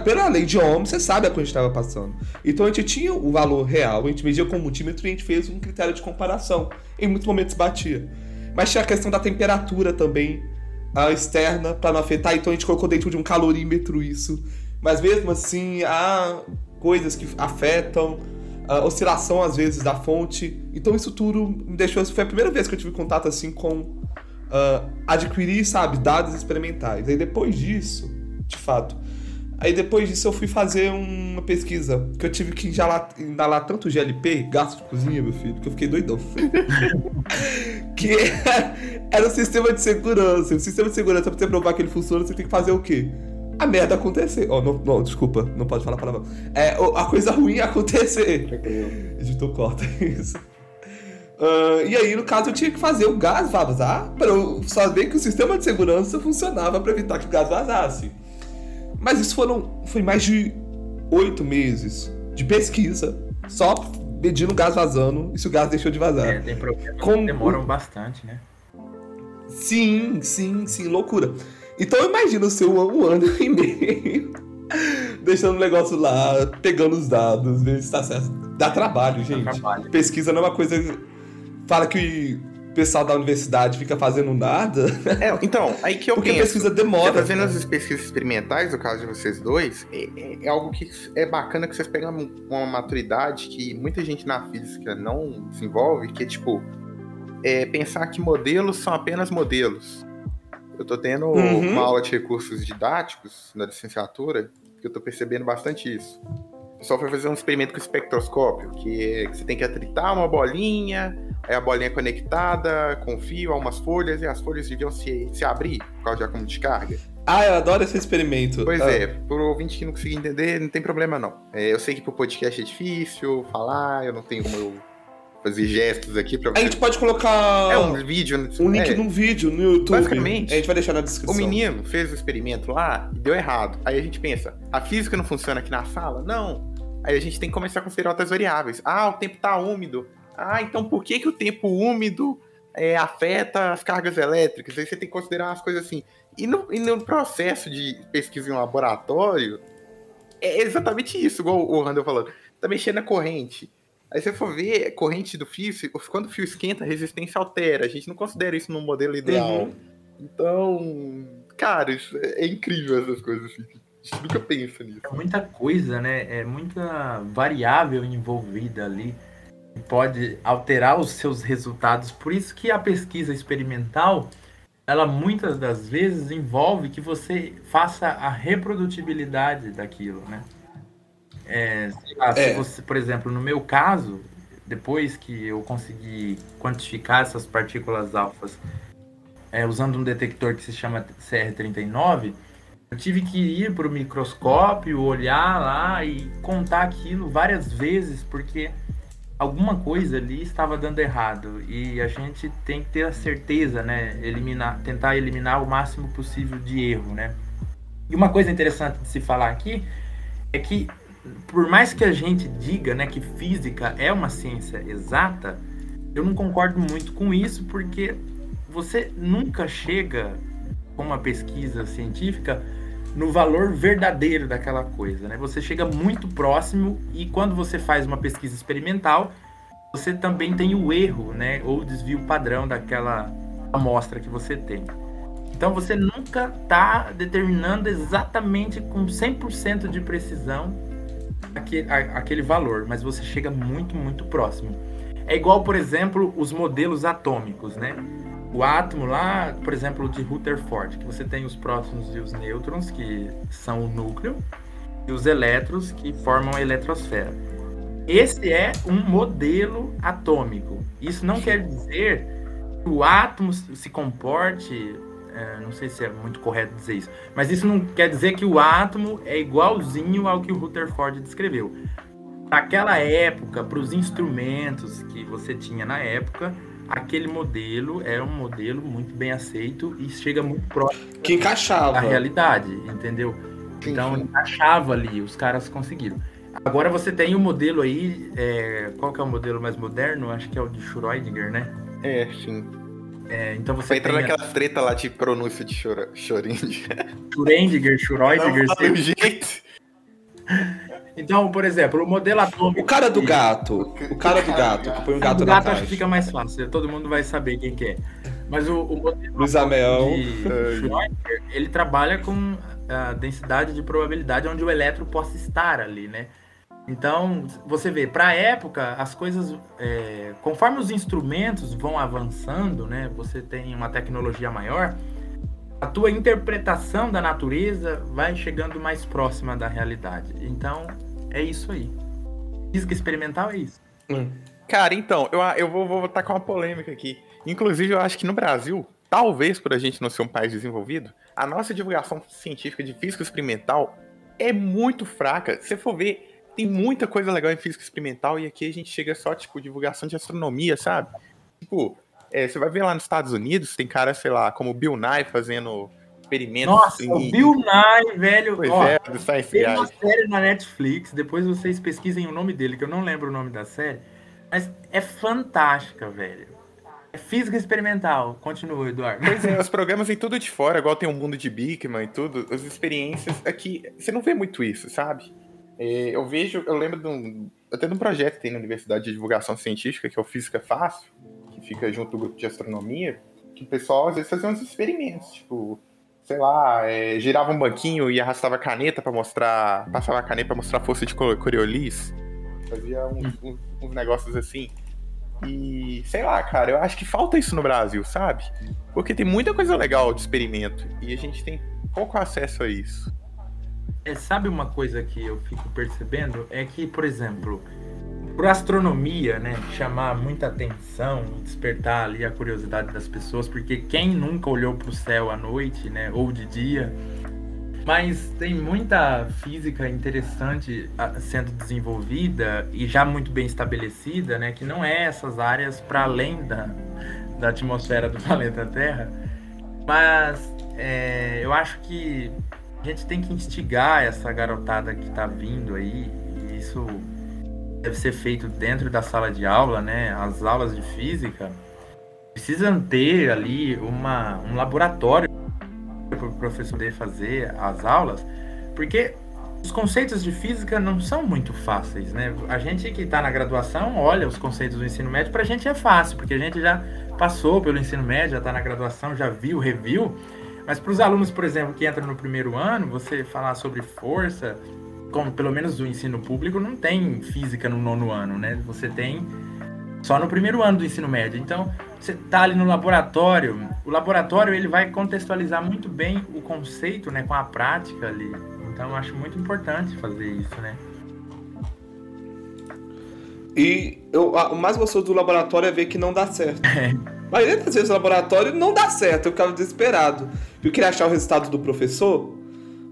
[SPEAKER 2] Pela lei de Ohm, você sabe a corrente estava passando. Então a gente tinha o valor real, a gente media com o multímetro e a gente fez um critério de comparação. Em muitos momentos batia. Mas tinha a questão da temperatura também a externa para não afetar, então a gente colocou dentro de um calorímetro isso. Mas mesmo assim, há coisas que afetam, a oscilação às vezes da fonte. Então isso tudo me deixou. Foi a primeira vez que eu tive contato assim com uh, adquirir, sabe, dados experimentais. Aí depois disso, de fato, Aí depois disso eu fui fazer uma pesquisa, que eu tive que inalar, inalar tanto GLP, gasto de cozinha, meu filho, que eu fiquei doidão. <laughs> que <laughs> era o um sistema de segurança. O sistema de segurança, pra você provar que ele funciona, você tem que fazer o quê? A merda acontecer. Oh, não, não, desculpa, não pode falar palavrão. É, a coisa ruim acontecer. Editor, corta isso. Uh, e aí, no caso, eu tinha que fazer o gás vazar para eu saber que o sistema de segurança funcionava para evitar que o gás vazasse. Mas isso foram foi mais de oito meses de pesquisa, só medindo o gás vazando e se o gás deixou de vazar.
[SPEAKER 3] É, tem problemas Com... demoram bastante, né?
[SPEAKER 2] Sim, sim, sim, loucura. Então imagina o seu um ano e meio <laughs> deixando o negócio lá, pegando os dados, ver se tá certo. Dá trabalho, gente. Dá trabalho. Pesquisa não é uma coisa. Fala que pessoal da universidade fica fazendo nada. <laughs>
[SPEAKER 1] É, então, aí que eu
[SPEAKER 2] Porque
[SPEAKER 1] penso.
[SPEAKER 2] Porque a pesquisa demora.
[SPEAKER 1] Fazendo as pesquisas experimentais, no caso de vocês dois, é, é, é, algo que é bacana que vocês pegam uma maturidade que muita gente na física não desenvolve, que é tipo, é pensar que modelos são apenas modelos. Eu tô tendo uhum. uma aula de recursos didáticos na licenciatura, que eu tô percebendo bastante isso. O pessoal foi fazer um experimento com espectroscópio, que, é, que você tem que atritar uma bolinha, Aí a bolinha é conectada com fio a umas folhas e as folhas deviam se, se abrir por causa de acúmulo de carga.
[SPEAKER 2] Ah, eu adoro esse experimento.
[SPEAKER 1] Pois
[SPEAKER 2] ah.
[SPEAKER 1] é, por ouvinte que não conseguir entender, não tem problema não. É, eu sei que pro podcast é difícil falar, eu não tenho como eu fazer gestos aqui pra
[SPEAKER 2] você. A gente pode colocar.
[SPEAKER 1] É um vídeo.
[SPEAKER 2] Um link é. num vídeo no YouTube.
[SPEAKER 1] Basicamente.
[SPEAKER 2] A gente vai deixar na descrição.
[SPEAKER 1] O menino fez o experimento lá e deu errado. Aí a gente pensa, a física não funciona aqui na sala? Não. Aí a gente tem que começar a considerar outras variáveis. Ah, o tempo tá úmido. Ah, então por que, que o tempo úmido é, afeta as cargas elétricas? Aí você tem que considerar umas coisas assim. E no, e no processo de pesquisa em um laboratório, é exatamente isso, igual o Randall falando. Tá mexendo na corrente. Aí você for ver, corrente do fio, quando o fio esquenta, a resistência altera. A gente não considera isso no modelo ideal. Uhum. Então, cara, isso é, é incrível essas coisas assim. A gente nunca pensa nisso.
[SPEAKER 3] É muita coisa, né? É muita variável envolvida ali pode alterar os seus resultados. Por isso que a pesquisa experimental, ela muitas das vezes envolve que você faça a reprodutibilidade daquilo, né? É, lá, é. Você, por exemplo, no meu caso, depois que eu consegui quantificar essas partículas alfas é, usando um detector que se chama CR39, eu tive que ir para o microscópio, olhar lá e contar aquilo várias vezes, porque alguma coisa ali estava dando errado e a gente tem que ter a certeza, né, eliminar, tentar eliminar o máximo possível de erro, né? E uma coisa interessante de se falar aqui é que por mais que a gente diga, né, que física é uma ciência exata, eu não concordo muito com isso porque você nunca chega com uma pesquisa científica no valor verdadeiro daquela coisa, né? Você chega muito próximo e quando você faz uma pesquisa experimental, você também tem o erro, né? Ou o desvio padrão daquela amostra que você tem. Então você nunca está determinando exatamente com 100% de precisão aquele, aquele valor, mas você chega muito, muito próximo. É igual, por exemplo, os modelos atômicos, né? O átomo lá, por exemplo, de Rutherford, que você tem os prótons e os nêutrons, que são o núcleo, e os elétrons, que formam a eletrosfera. Esse é um modelo atômico. Isso não quer dizer que o átomo se comporte, é, não sei se é muito correto dizer isso, mas isso não quer dizer que o átomo é igualzinho ao que o Rutherford descreveu. Naquela época, para os instrumentos que você tinha na época, aquele modelo é um modelo muito bem aceito e chega muito próximo
[SPEAKER 2] que encaixava
[SPEAKER 3] da realidade, entendeu? Sim, então sim. encaixava ali, os caras conseguiram. Agora você tem o um modelo aí, é, qual que é o modelo mais moderno? Acho que é o de Schrödinger, né?
[SPEAKER 1] É, sim.
[SPEAKER 3] É, então você
[SPEAKER 1] Vai entrar naquela a... treta lá de pronúncia de Schrödinger.
[SPEAKER 3] Schrödinger, Schrödinger.
[SPEAKER 1] Não, jeito.
[SPEAKER 3] Então, por exemplo, o modelo atômico.
[SPEAKER 2] O cara do gato. O cara do gato, que põe um gato,
[SPEAKER 3] o
[SPEAKER 2] gato
[SPEAKER 3] acho que fica mais fácil. Todo mundo vai saber quem que é. Mas o, o
[SPEAKER 2] Luiz Ameão. <laughs>
[SPEAKER 3] Schrödinger, ele trabalha com a densidade de probabilidade onde o elétron possa estar ali, né? Então, você vê, para a época, as coisas, é, conforme os instrumentos vão avançando, né? Você tem uma tecnologia maior, a tua interpretação da natureza vai chegando mais próxima da realidade. Então, é isso aí. Física experimental é isso.
[SPEAKER 1] Hum. Cara, então, eu, eu vou, vou com uma polêmica aqui. Inclusive, eu acho que no Brasil, talvez por a gente não ser um país desenvolvido, a nossa divulgação científica de física experimental é muito fraca. Se for ver, tem muita coisa legal em física experimental e aqui a gente chega só, tipo, divulgação de astronomia, sabe? Tipo, é, você vai ver lá nos Estados Unidos, tem cara, sei lá, como Bill Nye fazendo experimentos.
[SPEAKER 3] Nossa, em... o Bill Nye, velho.
[SPEAKER 1] Pois Ó, é, do Science
[SPEAKER 3] Tem uma série na Netflix, depois vocês pesquisem o nome dele, que eu não lembro o nome da série, mas é fantástica, velho. É física experimental. Continua, Eduardo.
[SPEAKER 1] Pois é, <laughs> os programas vêm tudo de fora, igual tem o um mundo de Bigman e tudo. As experiências aqui, você não vê muito isso, sabe? É, eu vejo, eu lembro de um, até de um projeto que tem na Universidade de Divulgação Científica, que é o Física Fácil, que fica junto do grupo de astronomia, que o pessoal às vezes fazia uns experimentos, tipo, sei lá, é, girava um banquinho e arrastava a caneta para mostrar, passava a caneta para mostrar a força de Coriolis, fazia uns, hum. uns, uns negócios assim. E sei lá, cara, eu acho que falta isso no Brasil, sabe? Porque tem muita coisa legal de experimento e a gente tem pouco acesso a isso.
[SPEAKER 3] É, sabe uma coisa que eu fico percebendo? É que, por exemplo, por astronomia, né, chamar muita atenção, despertar ali a curiosidade das pessoas, porque quem nunca olhou para o céu à noite, né, ou de dia, mas tem muita física interessante sendo desenvolvida e já muito bem estabelecida, né? Que não é essas áreas para além da, da atmosfera do <laughs> planeta Terra. Mas é, eu acho que a gente tem que instigar essa garotada que está vindo aí. E isso deve ser feito dentro da sala de aula, né? As aulas de física precisam ter ali uma, um laboratório para o professor poder fazer as aulas, porque os conceitos de física não são muito fáceis, né? A gente que está na graduação olha os conceitos do ensino médio, para a gente é fácil, porque a gente já passou pelo ensino médio, já está na graduação, já viu, reviu. Mas para os alunos, por exemplo, que entram no primeiro ano, você falar sobre força, como pelo menos o ensino público não tem física no nono ano, né? Você tem só no primeiro ano do ensino médio. Então, você está ali no laboratório, o laboratório ele vai contextualizar muito bem o conceito, né, com a prática ali. Então, eu acho muito importante fazer isso, né?
[SPEAKER 2] E eu, o mais gostoso do laboratório é ver que não dá certo. <laughs> É. A maioria das vezes o laboratório não dá certo, eu ficava desesperado. Eu queria achar o resultado do professor,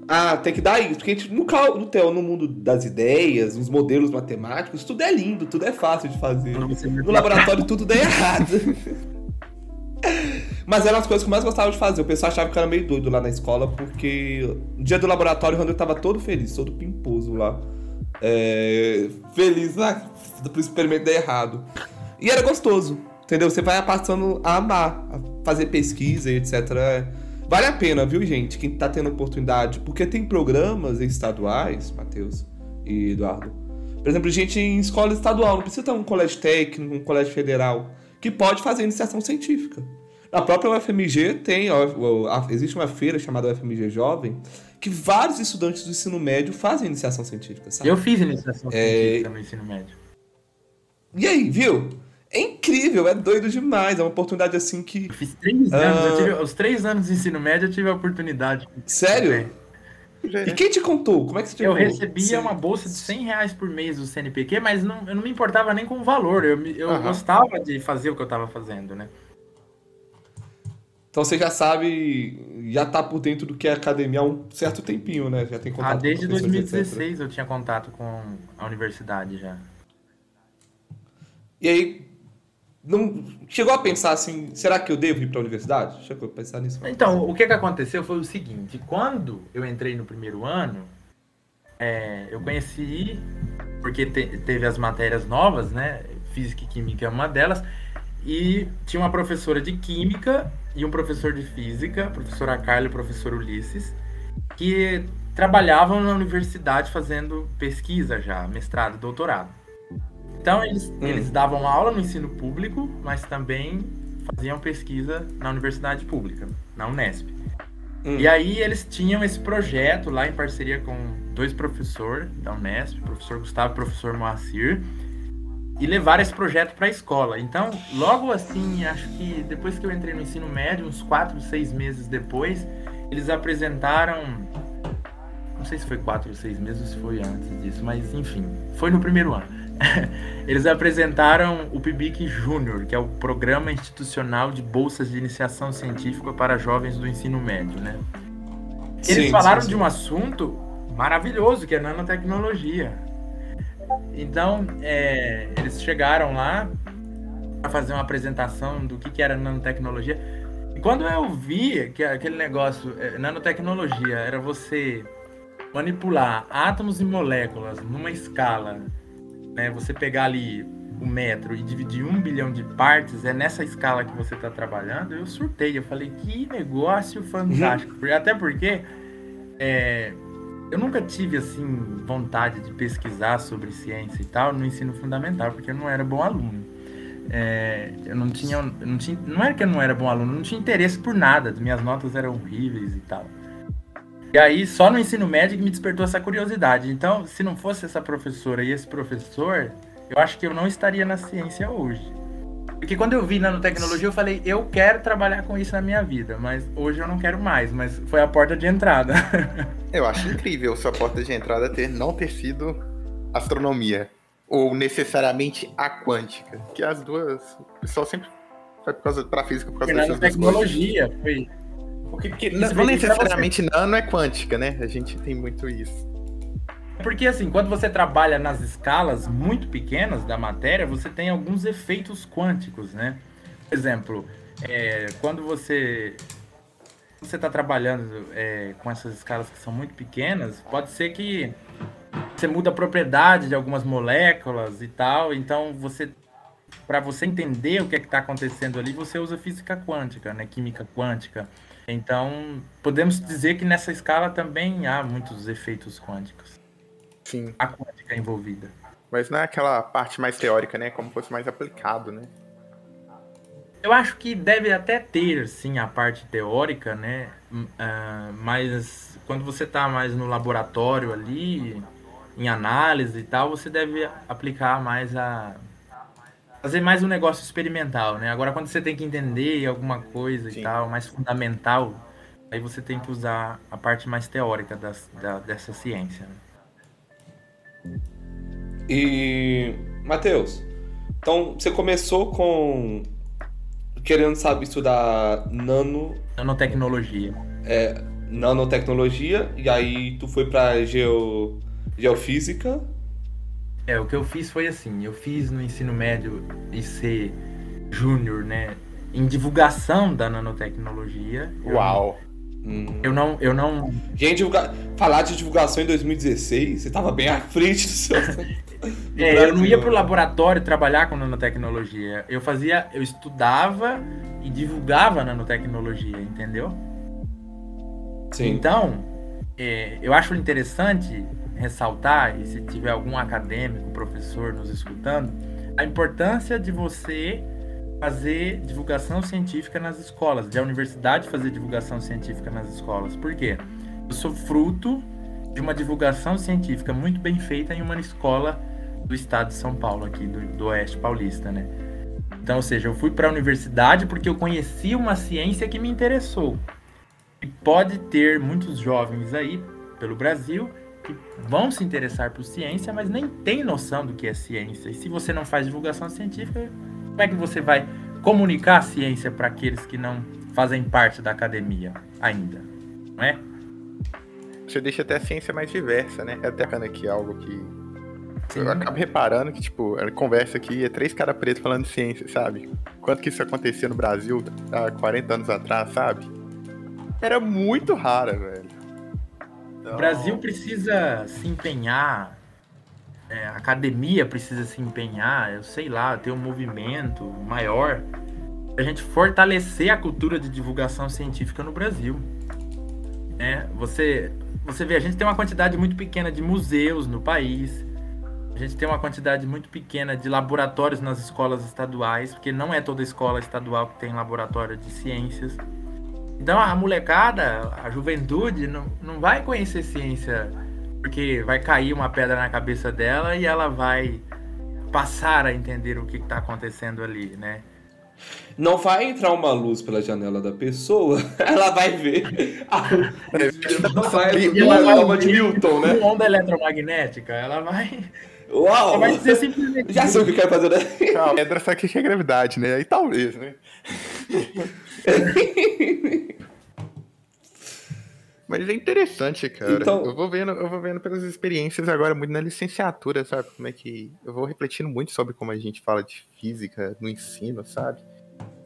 [SPEAKER 2] ah, tem que dar isso. Porque a gente, no, no, no mundo das ideias, nos modelos matemáticos, tudo é lindo, tudo é fácil de fazer. No laboratório tudo dá errado. <laughs> Mas eram as coisas que eu mais gostava de fazer. O pessoal achava que eu era meio doido lá na escola, porque no dia do laboratório, quando eu tava todo feliz, todo pimposo lá. É, feliz lá, né? pro experimento dar errado. E era gostoso, entendeu? Você vai passando a amar, a fazer pesquisa e etc. Vale a pena, viu, gente, quem tá tendo oportunidade, porque tem programas estaduais, Matheus e Eduardo. Por exemplo, gente em escola estadual, não precisa ter um colégio técnico, um colégio federal, que pode fazer iniciação científica. Na própria UFMG tem, existe uma feira chamada UFMG Jovem, que vários estudantes do ensino médio fazem iniciação científica, sabe?
[SPEAKER 3] Eu fiz iniciação é... científica no ensino médio.
[SPEAKER 2] E aí, viu? É incrível, é doido demais. É uma oportunidade assim que.
[SPEAKER 3] Eu fiz três anos. tive, os três anos de ensino médio eu tive a oportunidade.
[SPEAKER 2] Sério? E quem te contou? Como é que você
[SPEAKER 3] Eu recebia Sim. uma bolsa de 100 reais por mês do CNPq, mas não, eu não me importava nem com o valor. Eu, eu uhum. gostava de fazer o que eu estava fazendo, né?
[SPEAKER 2] Então você já sabe, já tá por dentro do que é academia há um certo tempinho, né? Já tem
[SPEAKER 3] contato Ah, desde 2016 eu tinha contato com a universidade já.
[SPEAKER 2] E aí, não chegou a pensar assim, será que eu devo ir para a universidade? Chegou a pensar nisso?
[SPEAKER 3] Então, o que, que aconteceu foi o seguinte: quando eu entrei no primeiro ano, é, eu conheci, porque te, teve as matérias novas, né? Física e Química é uma delas, e tinha uma professora de Química e um professor de Física, professora Carla e professor Ulisses, que trabalhavam na universidade fazendo pesquisa já, mestrado, doutorado. Então eles, hum. eles davam aula no ensino público, mas também faziam pesquisa na universidade pública, na Unesp. Hum. E aí eles tinham esse projeto lá em parceria com dois professores da Unesp, professor Gustavo e professor Moacir, e levaram esse projeto para a escola. Então, logo assim, acho que depois que eu entrei no ensino médio, uns quatro, seis meses depois, eles apresentaram. Não sei se foi quatro ou seis meses ou se foi antes disso, mas enfim, foi no primeiro ano. <laughs> eles apresentaram o PIBIC Júnior, que é o Programa Institucional de Bolsas de Iniciação Científica para Jovens do Ensino Médio, né? Eles sim, falaram sim, sim. de um assunto maravilhoso, que é nanotecnologia. Então, é, eles chegaram lá para fazer uma apresentação do que, que era nanotecnologia. E quando eu vi que aquele negócio, é, nanotecnologia, era você manipular átomos e moléculas numa escala, né? Você pegar ali o metro e dividir um bilhão de partes, é nessa escala que você está trabalhando, eu surtei. Eu falei, que negócio fantástico. Uhum. Até porque é, eu nunca tive assim vontade de pesquisar sobre ciência e tal no ensino fundamental, porque eu não era bom aluno. É, eu não tinha, eu não tinha, não era que eu não era bom aluno, não tinha interesse por nada, minhas notas eram horríveis e tal. E aí só no ensino médio que me despertou essa curiosidade. Então, se não fosse essa professora e esse professor, eu acho que eu não estaria na ciência hoje. Porque quando eu vi nanotecnologia, eu falei, eu quero trabalhar com isso na minha vida, mas hoje eu não quero mais, mas foi a porta de entrada. <laughs>
[SPEAKER 1] eu acho incrível sua porta de entrada ter não ter sido astronomia. Ou necessariamente a quântica. Que as duas. O pessoal sempre causa pra física por causa
[SPEAKER 3] Porque dessas tecnologia, foi.
[SPEAKER 1] Porque, porque não, não necessariamente nano é quântica, né? A gente tem muito isso.
[SPEAKER 3] Porque assim, quando você trabalha nas escalas muito pequenas da matéria, você tem alguns efeitos quânticos, né? Por exemplo, é, quando você você está trabalhando é, com essas escalas que são muito pequenas, pode ser que você muda a propriedade de algumas moléculas e tal. Então você, para você entender o que é está acontecendo ali, você usa física quântica, né? Química quântica. Então podemos dizer que nessa escala também há muitos efeitos quânticos.
[SPEAKER 1] Sim.
[SPEAKER 3] A quântica envolvida.
[SPEAKER 1] Mas não é aquela parte mais teórica, né? Como fosse mais aplicado, né?
[SPEAKER 3] Eu acho que deve até ter, sim, a parte teórica, né? Uh, mas quando você está mais no laboratório ali, em análise e tal, você deve aplicar mais a. fazer mais um negócio experimental, né? Agora, quando você tem que entender alguma coisa sim. e tal, mais fundamental, aí você tem que usar a parte mais teórica das, da, dessa ciência. Né?
[SPEAKER 2] E. Matheus, então você começou com. querendo, sabe, estudar nano.
[SPEAKER 3] Nanotecnologia.
[SPEAKER 2] É, nanotecnologia, e aí tu foi pra geo, geofísica.
[SPEAKER 3] É, o que eu fiz foi assim: eu fiz no ensino médio IC Júnior, né? Em divulgação da nanotecnologia.
[SPEAKER 1] Uau!
[SPEAKER 3] Hum. Eu não, eu não.
[SPEAKER 2] Gente, divulga... falar de divulgação em 2016, você estava bem à frente do seu. <laughs>
[SPEAKER 3] é, eu não ia pro laboratório trabalhar com nanotecnologia. Eu fazia, eu estudava e divulgava nanotecnologia, entendeu? Sim. Então, é, eu acho interessante ressaltar, e se tiver algum acadêmico, professor nos escutando, a importância de você fazer divulgação científica nas escolas, de a universidade fazer divulgação científica nas escolas. Por quê? Eu sou fruto de uma divulgação científica muito bem feita em uma escola do estado de São Paulo, aqui do, do Oeste Paulista, né? Então, ou seja, eu fui para a universidade porque eu conheci uma ciência que me interessou. E pode ter muitos jovens aí pelo Brasil que vão se interessar por ciência, mas nem tem noção do que é ciência. E se você não faz divulgação científica, como é que você vai comunicar a ciência para aqueles que não fazem parte da academia ainda? Não é?
[SPEAKER 1] Você deixa até a ciência mais diversa, né? É até aqui algo que. Sim. Eu acabo reparando que, tipo, a conversa aqui é três caras pretos falando de ciência, sabe? Quanto que isso acontecia no Brasil há 40 anos atrás, sabe? Era muito rara, velho.
[SPEAKER 3] Então... O Brasil precisa se empenhar é, a academia precisa se empenhar, eu sei lá, ter um movimento maior a gente fortalecer a cultura de divulgação científica no Brasil. É, você, você vê, a gente tem uma quantidade muito pequena de museus no país. A gente tem uma quantidade muito pequena de laboratórios nas escolas estaduais, porque não é toda escola estadual que tem laboratório de ciências. Então a molecada, a juventude, não, não vai conhecer ciência porque vai cair uma pedra na cabeça dela e ela vai passar a entender o que está acontecendo ali, né?
[SPEAKER 2] Não vai entrar uma luz pela janela da pessoa, <laughs> ela vai ver. <laughs> A...
[SPEAKER 3] não vai, ela vai de Newton, né? Onda eletromagnética, ela vai.
[SPEAKER 2] Uau! Ela vai dizer simplesmente. Já sei o que quer fazer, né?
[SPEAKER 1] Pedra sabe o que é gravidade, né? Aí talvez, né? <laughs> Mas é interessante, cara. Então, eu vou vendo, eu vou vendo pelas experiências agora muito na licenciatura, sabe? Como é que eu vou refletindo muito sobre como a gente fala de física no ensino, sabe?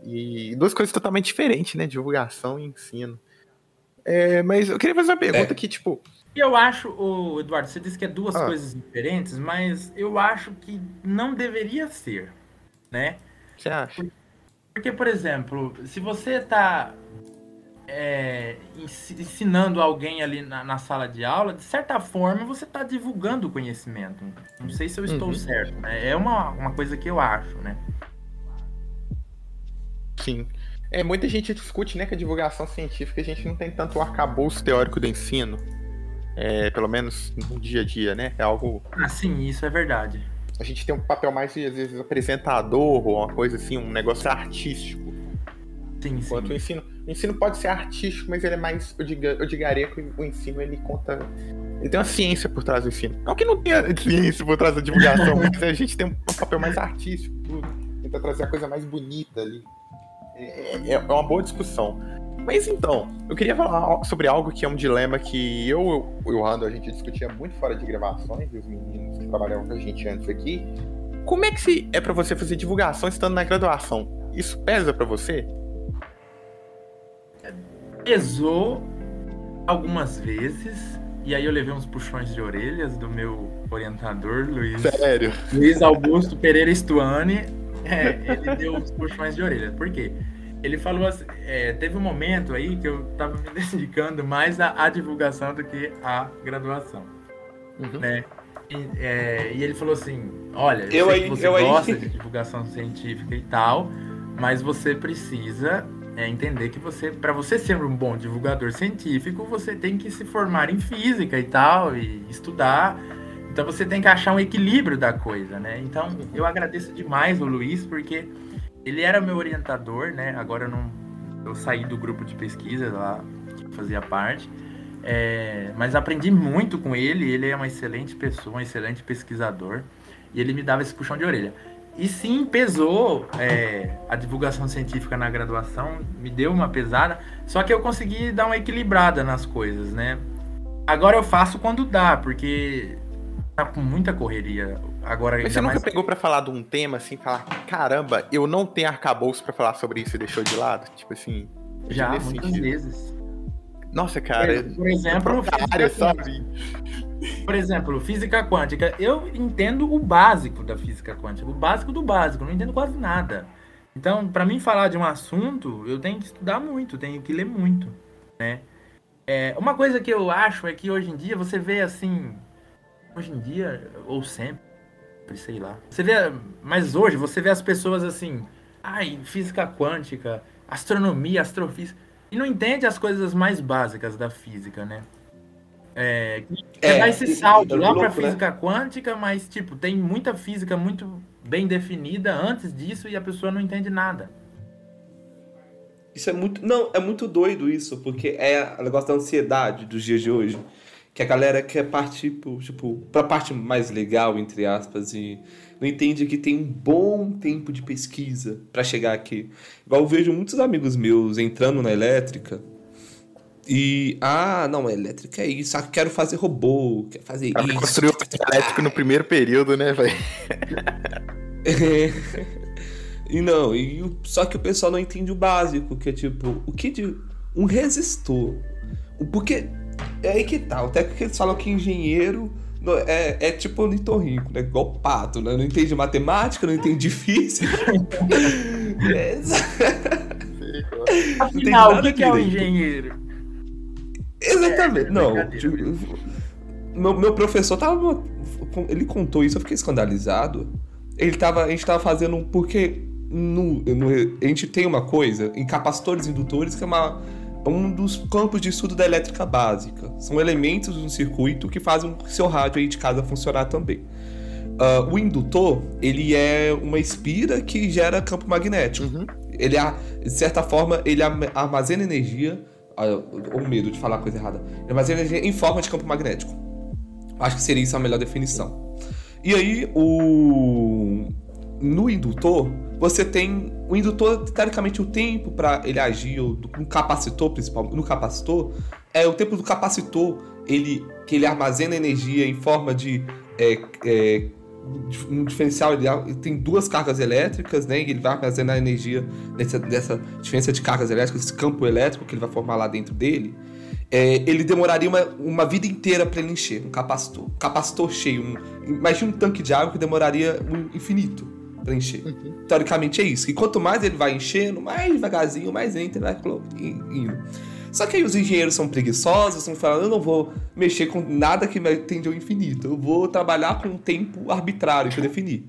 [SPEAKER 1] E duas coisas totalmente diferentes, né? Divulgação e ensino. É, mas eu queria fazer uma pergunta é. que, tipo.
[SPEAKER 3] Eu acho, o Eduardo, você disse que é duas ah. coisas diferentes, mas eu acho que não deveria ser, né?
[SPEAKER 1] Você acha?
[SPEAKER 3] Porque, por exemplo, se você está é, ensinando alguém ali na, na, sala de aula, de certa forma você está divulgando o conhecimento. Não sei se eu estou uhum. certo, né? É uma, uma coisa que eu acho, né?
[SPEAKER 1] Sim. É, muita gente discute né, que a divulgação científica a gente não tem tanto o arcabouço teórico do ensino. É, pelo menos no dia a dia, né? É algo.
[SPEAKER 3] Ah, sim, isso é verdade.
[SPEAKER 1] A gente tem um papel mais, às vezes, apresentador ou uma coisa assim, um negócio artístico. Sim, Enquanto sim. o ensino o ensino pode ser artístico, mas ele é mais, eu, diga, eu digaria que o ensino ele conta. Ele tem uma ciência por trás do ensino. Não que não tenha ciência por trás da divulgação, <laughs> mas a gente tem um papel mais artístico, tudo. Tenta trazer a coisa mais bonita ali. É, é, é uma boa discussão. Mas então, eu queria falar sobre algo que é um dilema que eu e o Rando a gente discutia muito fora de gravações, e os meninos que trabalhavam com a gente antes aqui. Como é que se é para você fazer divulgação estando na graduação? Isso pesa para você?
[SPEAKER 3] pesou algumas vezes. E aí eu levei uns puxões de orelhas do meu orientador, Luiz.
[SPEAKER 1] Sério?
[SPEAKER 3] Luiz Augusto Pereira Stuani. É, ele deu uns puxões de orelhas. Por quê? Ele falou assim, é, teve um momento aí que eu estava me <laughs> dedicando mais à, à, divulgação do que à graduação. Uhum. Né? E, é, e, ele falou assim, olha, eu, eu aí, você eu gosta aí. de <laughs> divulgação científica e tal, mas você precisa é entender que você, para você ser um bom divulgador científico, você tem que se formar em física e tal, e estudar. Então você tem que achar um equilíbrio da coisa, né? Então eu agradeço demais o Luiz, porque ele era meu orientador, né? Agora eu não. Eu saí do grupo de pesquisa lá, que fazia parte. É, mas aprendi muito com ele, ele é uma excelente pessoa, um excelente pesquisador, e ele me dava esse puxão de orelha. E sim, pesou é, a divulgação científica na graduação, me deu uma pesada, só que eu consegui dar uma equilibrada nas coisas, né? Agora eu faço quando dá, porque tá com muita correria. Agora
[SPEAKER 1] Mas você nunca mais... pegou para falar de um tema assim, falar, caramba, eu não tenho arcabouço para falar sobre isso e deixou de lado? Tipo assim.
[SPEAKER 3] Já, muitas sentido. vezes.
[SPEAKER 1] Nossa, cara.
[SPEAKER 3] Por, exemplo, área, sabe? Por exemplo, física quântica. Eu entendo o básico da física quântica, o básico do básico, não entendo quase nada. Então, para mim falar de um assunto, eu tenho que estudar muito, tenho que ler muito, né? É, uma coisa que eu acho é que hoje em dia você vê assim, hoje em dia ou sempre, sei lá. Você vê, mas hoje você vê as pessoas assim, ai, física quântica, astronomia, astrofísica, e não entende as coisas mais básicas da física, né? É, é, dar esse salto lá para né? física né? quântica, mas tipo, tem muita física muito bem definida antes disso e a pessoa não entende nada.
[SPEAKER 2] Isso é muito. Não, é muito doido isso, porque é o negócio da ansiedade dos dias de hoje. Que a galera quer partir pro, tipo, pra parte mais legal, entre aspas, e não entende que tem um bom tempo de pesquisa para chegar aqui. Igual eu vejo muitos amigos meus entrando na elétrica e, ah, não, elétrica é isso. Ah, quero fazer robô, quero fazer Ela isso.
[SPEAKER 1] construiu o elétrico no primeiro período, né, velho? <laughs>
[SPEAKER 2] E não, e, só que o pessoal não entende o básico, que é tipo, o que de um resistor. Porque é aí que tá, até que eles falam que engenheiro é, é tipo ornitorrinco, né? Igual pato, né? Não entende matemática, não entende <laughs> física.
[SPEAKER 3] é... Afinal, o que, que é um engenheiro?
[SPEAKER 2] Exatamente. É, não, tipo, meu, meu professor tava. Ele contou isso, eu fiquei escandalizado. Ele tava. A gente tava fazendo. Porque no, no, a gente tem uma coisa em capacitores indutores que é uma, um dos campos de estudo da elétrica básica. São elementos de um circuito que fazem o seu rádio aí de casa funcionar também. Uh, o indutor, ele é uma espira que gera campo magnético. Uhum. Ele, de certa forma, ele armazena energia. Ou medo de falar coisa errada. Ele armazena energia em forma de campo magnético. Acho que seria isso a melhor definição. E aí, o... no indutor, você tem o indutor, teoricamente, o tempo para ele agir, no capacitor principal, no capacitor, é o tempo do capacitor, ele, que ele armazena energia em forma de é, é, um diferencial, ele tem duas cargas elétricas, né? E ele vai armazenar energia nessa, nessa diferença de cargas elétricas, esse campo elétrico que ele vai formar lá dentro dele. É, ele demoraria uma, uma vida inteira para ele encher, um capacitor. Capacitor cheio. Um, imagina um tanque de água que demoraria um infinito para encher. Uhum. Teoricamente é isso. E quanto mais ele vai enchendo, mais devagarzinho, mais ele vai indo. Só que aí os engenheiros são preguiçosos, estão falando, eu não vou mexer com nada que me atende ao infinito. Eu vou trabalhar com um tempo arbitrário para definir.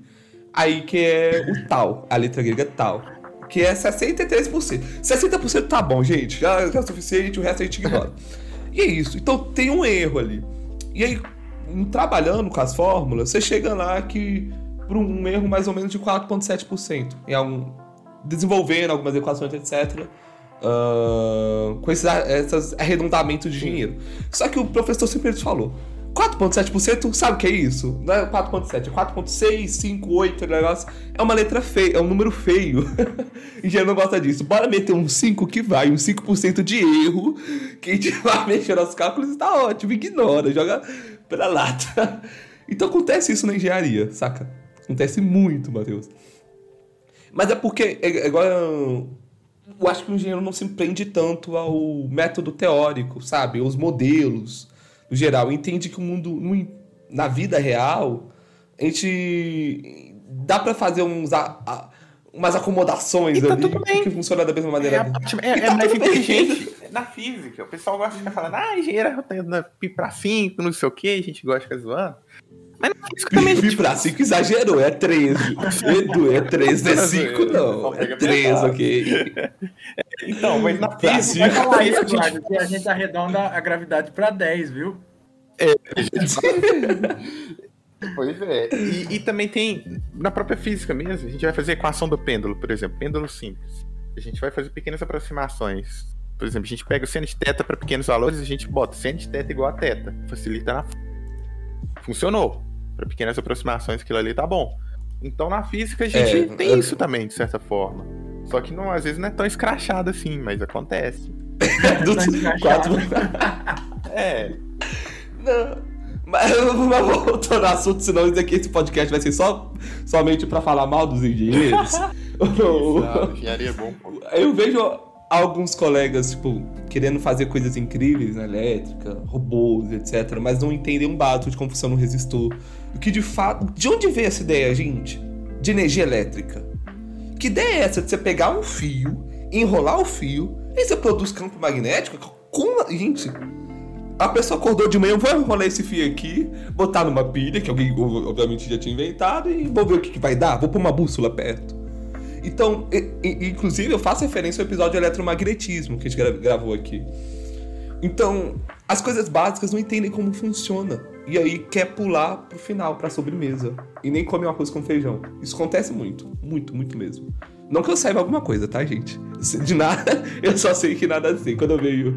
[SPEAKER 2] Aí que é o tal, a letra grega tal. Que é 63%. 60% tá bom, gente. Já, já é o suficiente, o resto a gente ignora. e é isso. Então tem um erro ali. E aí, trabalhando com as fórmulas, você chega lá que para um erro mais ou menos de 4,7%. É um, desenvolvendo algumas equações, etc uh, com esses, esses arredondamentos de dinheiro. Só que o professor sempre falou: 4,7%, sabe o que é isso? Não é 4,7, é 4,6, 5, 8, negócio. É uma letra feia, é um número feio. <laughs> Engenheiro não gosta disso. Bora meter um 5 que vai, um 5% de erro, que a gente <laughs> vai mexer nos cálculos e tá ótimo, ignora, joga pela lata. <laughs> Então acontece isso na engenharia, saca? Acontece muito, Matheus. Mas é porque, é, é igual eu acho que o engenheiro não se prende tanto ao método teórico, sabe? Os modelos, no geral. Entende que o mundo, na vida real, a gente dá para fazer uns, a, a, umas acomodações tá ali que funciona da mesma maneira.
[SPEAKER 1] É, é, é tá mais inteligente <laughs> na física. O pessoal gosta de ficar falando, ah, engenheiro é pi pra 5, não sei o que, a gente gosta de ficar zoando.
[SPEAKER 2] Mas física também. Pi pra 5 exagerou, é 13. Edu, é 13, não é 5, não. É 3, ok. <laughs>
[SPEAKER 3] Então, mas na física. Vai falar isso, Eduardo, que a gente arredonda a gravidade pra 10, viu? É, <laughs>
[SPEAKER 1] Pois é. E, e, também tem, na própria física mesmo, a gente vai fazer equação do pêndulo, por exemplo, pêndulo simples. A gente vai fazer pequenas aproximações. Por exemplo, a gente pega o seno de teta para pequenos valores e a gente bota seno de teta igual a teta. Facilita na. Funcionou. Para pequenas aproximações, aquilo ali tá bom. Então na física a gente é, tem eu... isso também, de certa forma. Só que não, às vezes não é tão escrachado assim, mas acontece. <laughs> Do quatro...
[SPEAKER 2] é. Não. Mas eu não vou voltar no assunto, senão isso aqui, esse podcast vai ser só, somente para falar mal dos engenheiros. <laughs> <laughs> Exato, engenharia é bom, pô. Eu vejo alguns colegas, tipo, querendo fazer coisas incríveis na elétrica, robôs, etc., mas não entendem um básico de como funciona um resistor. O que de fato. De onde veio essa ideia, gente? De energia elétrica. Que ideia é essa de você pegar um fio, enrolar o fio, e você produz campo magnético? Como. Gente, a pessoa acordou de manhã, vou enrolar esse fio aqui, botar numa pilha, que alguém obviamente já tinha inventado, e vou ver o que, que vai dar. Vou pôr uma bússola perto. Então, inclusive, eu faço referência ao episódio de eletromagnetismo que a gente gravou aqui. Então, as coisas básicas não entendem como funciona. E aí quer pular pro final, pra sobremesa. E nem come uma coisa com feijão. Isso acontece muito. Muito, muito mesmo. Não que eu saiba alguma coisa, tá, gente? <laughs> De nada, eu só sei que nada sei. Quando eu vejo,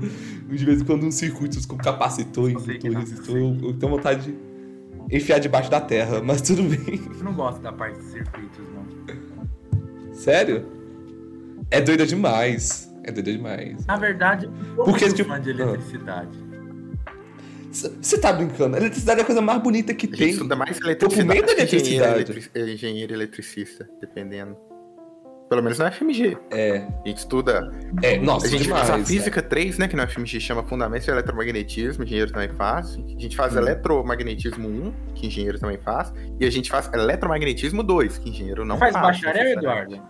[SPEAKER 2] de vez em quando, uns circuitos com capacitor, indutor, resistor, eu, eu tenho vontade de enfiar debaixo da terra, mas tudo <laughs> bem.
[SPEAKER 3] Eu não gosto da parte de circuitos, não.
[SPEAKER 2] Sério? É doida demais. É doida demais.
[SPEAKER 3] Na verdade, eu Porque, tipo, fã de eletricidade.
[SPEAKER 2] Você tá brincando? A eletricidade é a coisa mais bonita que tem.
[SPEAKER 1] Dá mais eletricidade. O eletricidade. Engenheiro eletricista, dependendo. Pelo menos na FMG.
[SPEAKER 2] É.
[SPEAKER 1] A gente estuda.
[SPEAKER 2] É, nossa,
[SPEAKER 1] A gente
[SPEAKER 2] demais,
[SPEAKER 1] faz a física é. 3, né? Que na FMG chama Fundamentos de Eletromagnetismo, engenheiro também faz. A gente faz hum. eletromagnetismo 1, que engenheiro também faz. E a gente faz eletromagnetismo 2, que engenheiro não faz.
[SPEAKER 3] Faz bacharel, Eduardo?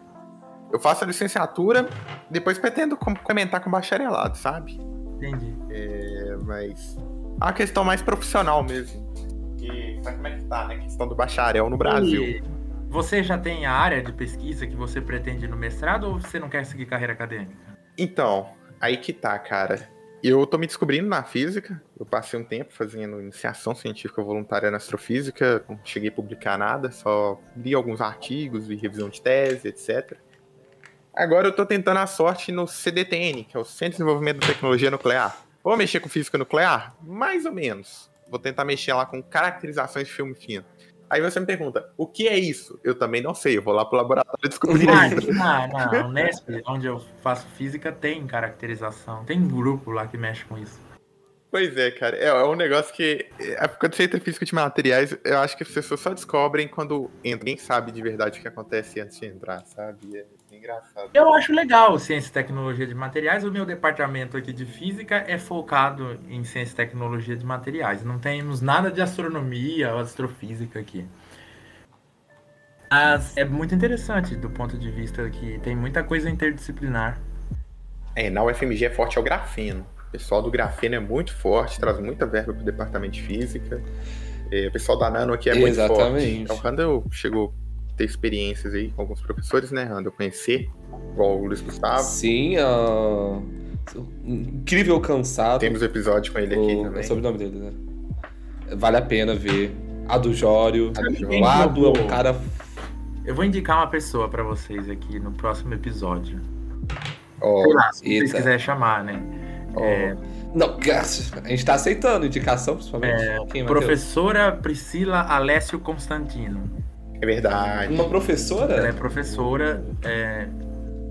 [SPEAKER 1] Eu faço a licenciatura, depois pretendo complementar com bacharelado, sabe?
[SPEAKER 3] Entendi.
[SPEAKER 1] É, mas a questão mais profissional mesmo. E sabe como é que tá, né? A questão do bacharel no Brasil. E
[SPEAKER 3] você já tem a área de pesquisa que você pretende no mestrado ou você não quer seguir carreira acadêmica?
[SPEAKER 1] Então, aí que tá, cara. Eu tô me descobrindo na física. Eu passei um tempo fazendo iniciação científica voluntária na astrofísica. Não cheguei a publicar nada, só li alguns artigos, vi revisão de tese, etc. Agora eu tô tentando a sorte no CDTN, que é o Centro de Desenvolvimento da Tecnologia Nuclear. Vou mexer com física nuclear? Mais ou menos. Vou tentar mexer lá com caracterizações de filme fino. Aí você me pergunta, o que é isso? Eu também não sei, eu vou lá pro laboratório descobrir
[SPEAKER 3] ah, isso. Na, na Unesp, onde eu faço física, tem caracterização, tem grupo lá que mexe com isso.
[SPEAKER 1] Pois é, cara. É, é um negócio que. É, quando você entra em física de materiais, eu acho que as pessoas só descobrem quando entra. Ninguém sabe de verdade o que acontece antes de entrar, sabe? É engraçado.
[SPEAKER 3] Eu acho legal ciência e tecnologia de materiais. O meu departamento aqui de física é focado em ciência e tecnologia de materiais. Não temos nada de astronomia ou astrofísica aqui. Mas é muito interessante do ponto de vista que tem muita coisa interdisciplinar.
[SPEAKER 1] É, na UFMG é forte é o grafeno pessoal do grafeno é muito forte, traz muita verba para o departamento de física. É, o pessoal da Nano aqui é muito Exatamente. forte. Então, quando eu chegou ter experiências aí com alguns professores, né, Rando? Eu conhecer, igual o Luiz Gustavo.
[SPEAKER 2] Sim, uh... incrível cansado.
[SPEAKER 1] Temos episódio com ele aqui o... também. É
[SPEAKER 2] sobre o nome dele, né? Vale a pena ver. A do Jório. O Ado é um cara.
[SPEAKER 3] Eu vou indicar uma pessoa para vocês aqui no próximo episódio. Oh, Sei lá, se vocês quiserem chamar, né?
[SPEAKER 2] É... Não, a gente tá aceitando indicação, principalmente. É,
[SPEAKER 3] Quem, professora Priscila Alessio Constantino.
[SPEAKER 1] É verdade.
[SPEAKER 2] Uma professora?
[SPEAKER 3] Ela é professora é,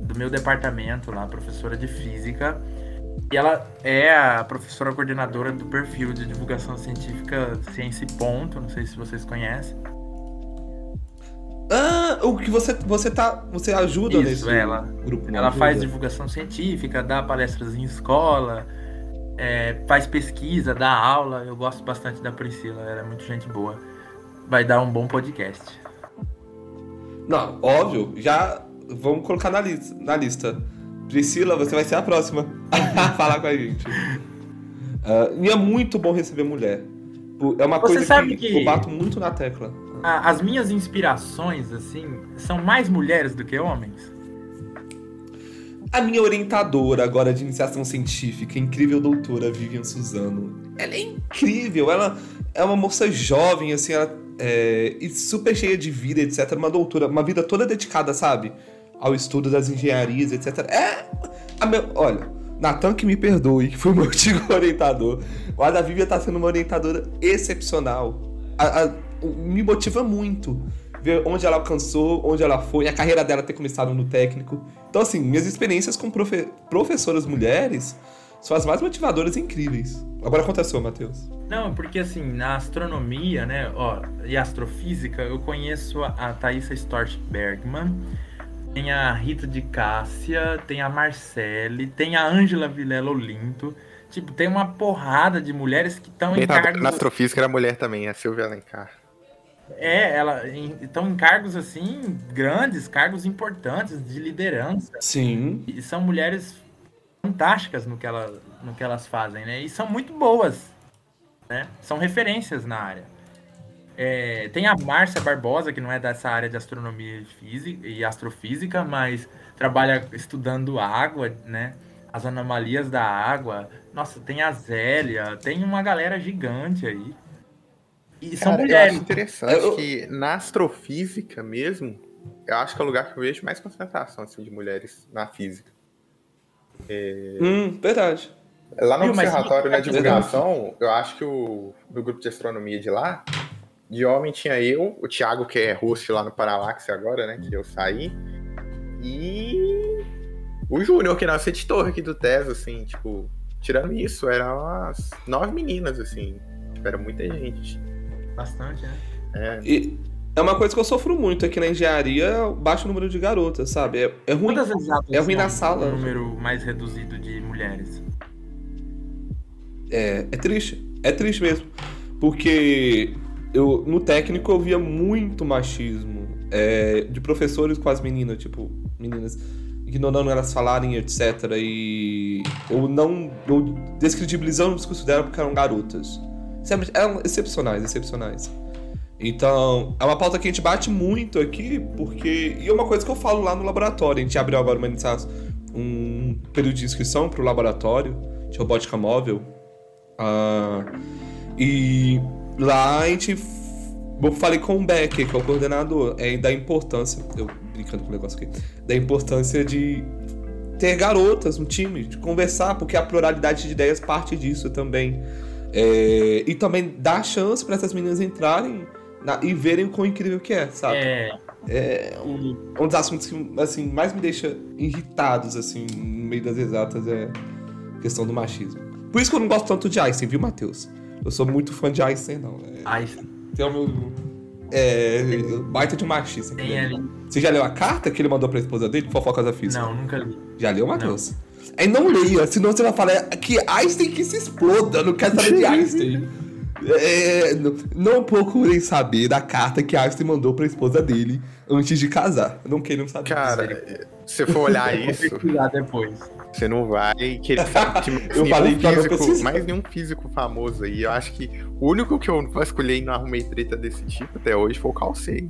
[SPEAKER 3] do meu departamento lá, professora de física. E ela é a professora coordenadora do perfil de divulgação científica Ciência e Ponto. Não sei se vocês conhecem.
[SPEAKER 2] Ah, o que você você tá, você ajuda
[SPEAKER 3] Isso, nesse ela, grupo? Ela ajuda? faz divulgação científica, dá palestras em escola, é, faz pesquisa, dá aula. Eu gosto bastante da Priscila, ela é muito gente boa. Vai dar um bom podcast.
[SPEAKER 2] Não, óbvio, já vamos colocar na, li na lista. Priscila, você vai ser a próxima a <laughs> falar com a gente. Uh, e é muito bom receber mulher. É uma você coisa que, que eu bato muito na tecla
[SPEAKER 3] as minhas inspirações, assim, são mais mulheres do que homens?
[SPEAKER 2] A minha orientadora agora de iniciação científica, incrível doutora Vivian Suzano. Ela é incrível, ela é uma moça jovem, assim, ela é, e super cheia de vida, etc. Uma doutora, uma vida toda dedicada, sabe? Ao estudo das engenharias, etc. É. Meu, olha, Natan que me perdoe, que foi meu <laughs> antigo orientador. Mas a Vivian tá sendo uma orientadora excepcional. A, a, me motiva muito ver onde ela alcançou, onde ela foi, a carreira dela ter começado no técnico. Então, assim, minhas experiências com profe professoras mulheres são as mais motivadoras e incríveis. Agora conta a sua, Matheus.
[SPEAKER 3] Não, porque assim, na astronomia, né, ó, e astrofísica, eu conheço a, a Thaisa Storch Bergman, tem a Rita de Cássia, tem a Marcele, tem a Ângela Vilela Olinto. Tipo, tem uma porrada de mulheres que estão
[SPEAKER 1] em cargos... Na astrofísica era mulher também, a Silvia Alencar.
[SPEAKER 3] É, ela estão em cargos assim grandes, cargos importantes de liderança.
[SPEAKER 2] Sim.
[SPEAKER 3] E são mulheres fantásticas no que, ela, no que elas fazem, né? E são muito boas, né? São referências na área. É, tem a Márcia Barbosa, que não é dessa área de astronomia e, física, e astrofísica, mas trabalha estudando água, né? As anomalias da água. Nossa, tem a Zélia, tem uma galera gigante aí.
[SPEAKER 1] E são Cara, mulheres. Eu acho interessante eu... que na astrofísica mesmo, eu acho que é o lugar que eu vejo mais concentração assim, de mulheres na física.
[SPEAKER 2] É... Hum, verdade.
[SPEAKER 1] Lá no observatório, na divulgação, eu acho que o do grupo de astronomia de lá, de homem tinha eu, o Thiago, que é host lá no Paralaxe agora, né? Que eu saí. E o Júnior, que é nosso editor aqui do Tesla, assim, tipo, tirando isso, eram umas nove meninas, assim. Tipo, era muita gente.
[SPEAKER 3] Bastante, né?
[SPEAKER 2] É. E é uma coisa que eu sofro muito aqui na engenharia, baixo número de garotas, sabe? É, é ruim. É ruim na sala.
[SPEAKER 3] Um número mais reduzido de mulheres.
[SPEAKER 2] É, é triste. É triste mesmo. Porque eu, no técnico eu via muito machismo é, de professores com as meninas, tipo, meninas ignorando elas falarem, etc. E. ou não. ou descredibilizando o discurso dela porque eram garotas. Eram excepcionais, excepcionais. Então, é uma pauta que a gente bate muito aqui, porque. E é uma coisa que eu falo lá no laboratório. A gente abriu agora uma, um período de inscrição para o laboratório de robótica móvel. Uh, e lá a gente. Eu falei com o Becker, que é o coordenador, é, da importância. Eu brincando com o negócio aqui. Da importância de ter garotas no time, de conversar, porque a pluralidade de ideias parte disso também. É, e também dar chance para essas meninas entrarem na, e verem o quão incrível que é, sabe? É. É um, um dos assuntos que assim, mais me deixa irritados assim, no meio das exatas é a questão do machismo. Por isso que eu não gosto tanto de Einstein, viu, Matheus? Eu sou muito fã de Einstein, não. É,
[SPEAKER 3] Einstein.
[SPEAKER 2] Tem o meu. É. Baita de machista.
[SPEAKER 3] Tem ali.
[SPEAKER 2] Você já leu a carta que ele mandou pra esposa dele? Fofocas da física?
[SPEAKER 3] Não, nunca li.
[SPEAKER 2] Já leu, Matheus? Aí não leia, senão você vai falar que Einstein que se exploda, não quero saber de <laughs> Einstein. É, não, não procurem saber da carta que Einstein mandou pra esposa dele antes de casar. Não queiram saber.
[SPEAKER 1] Cara, se for olhar <laughs> isso.
[SPEAKER 3] depois.
[SPEAKER 1] Você não vai querer saber. <laughs> eu falei físico, mais nenhum físico famoso aí. Eu acho que o único que eu vasculhei e não arrumei treta desse tipo até hoje foi o Carl Sagan.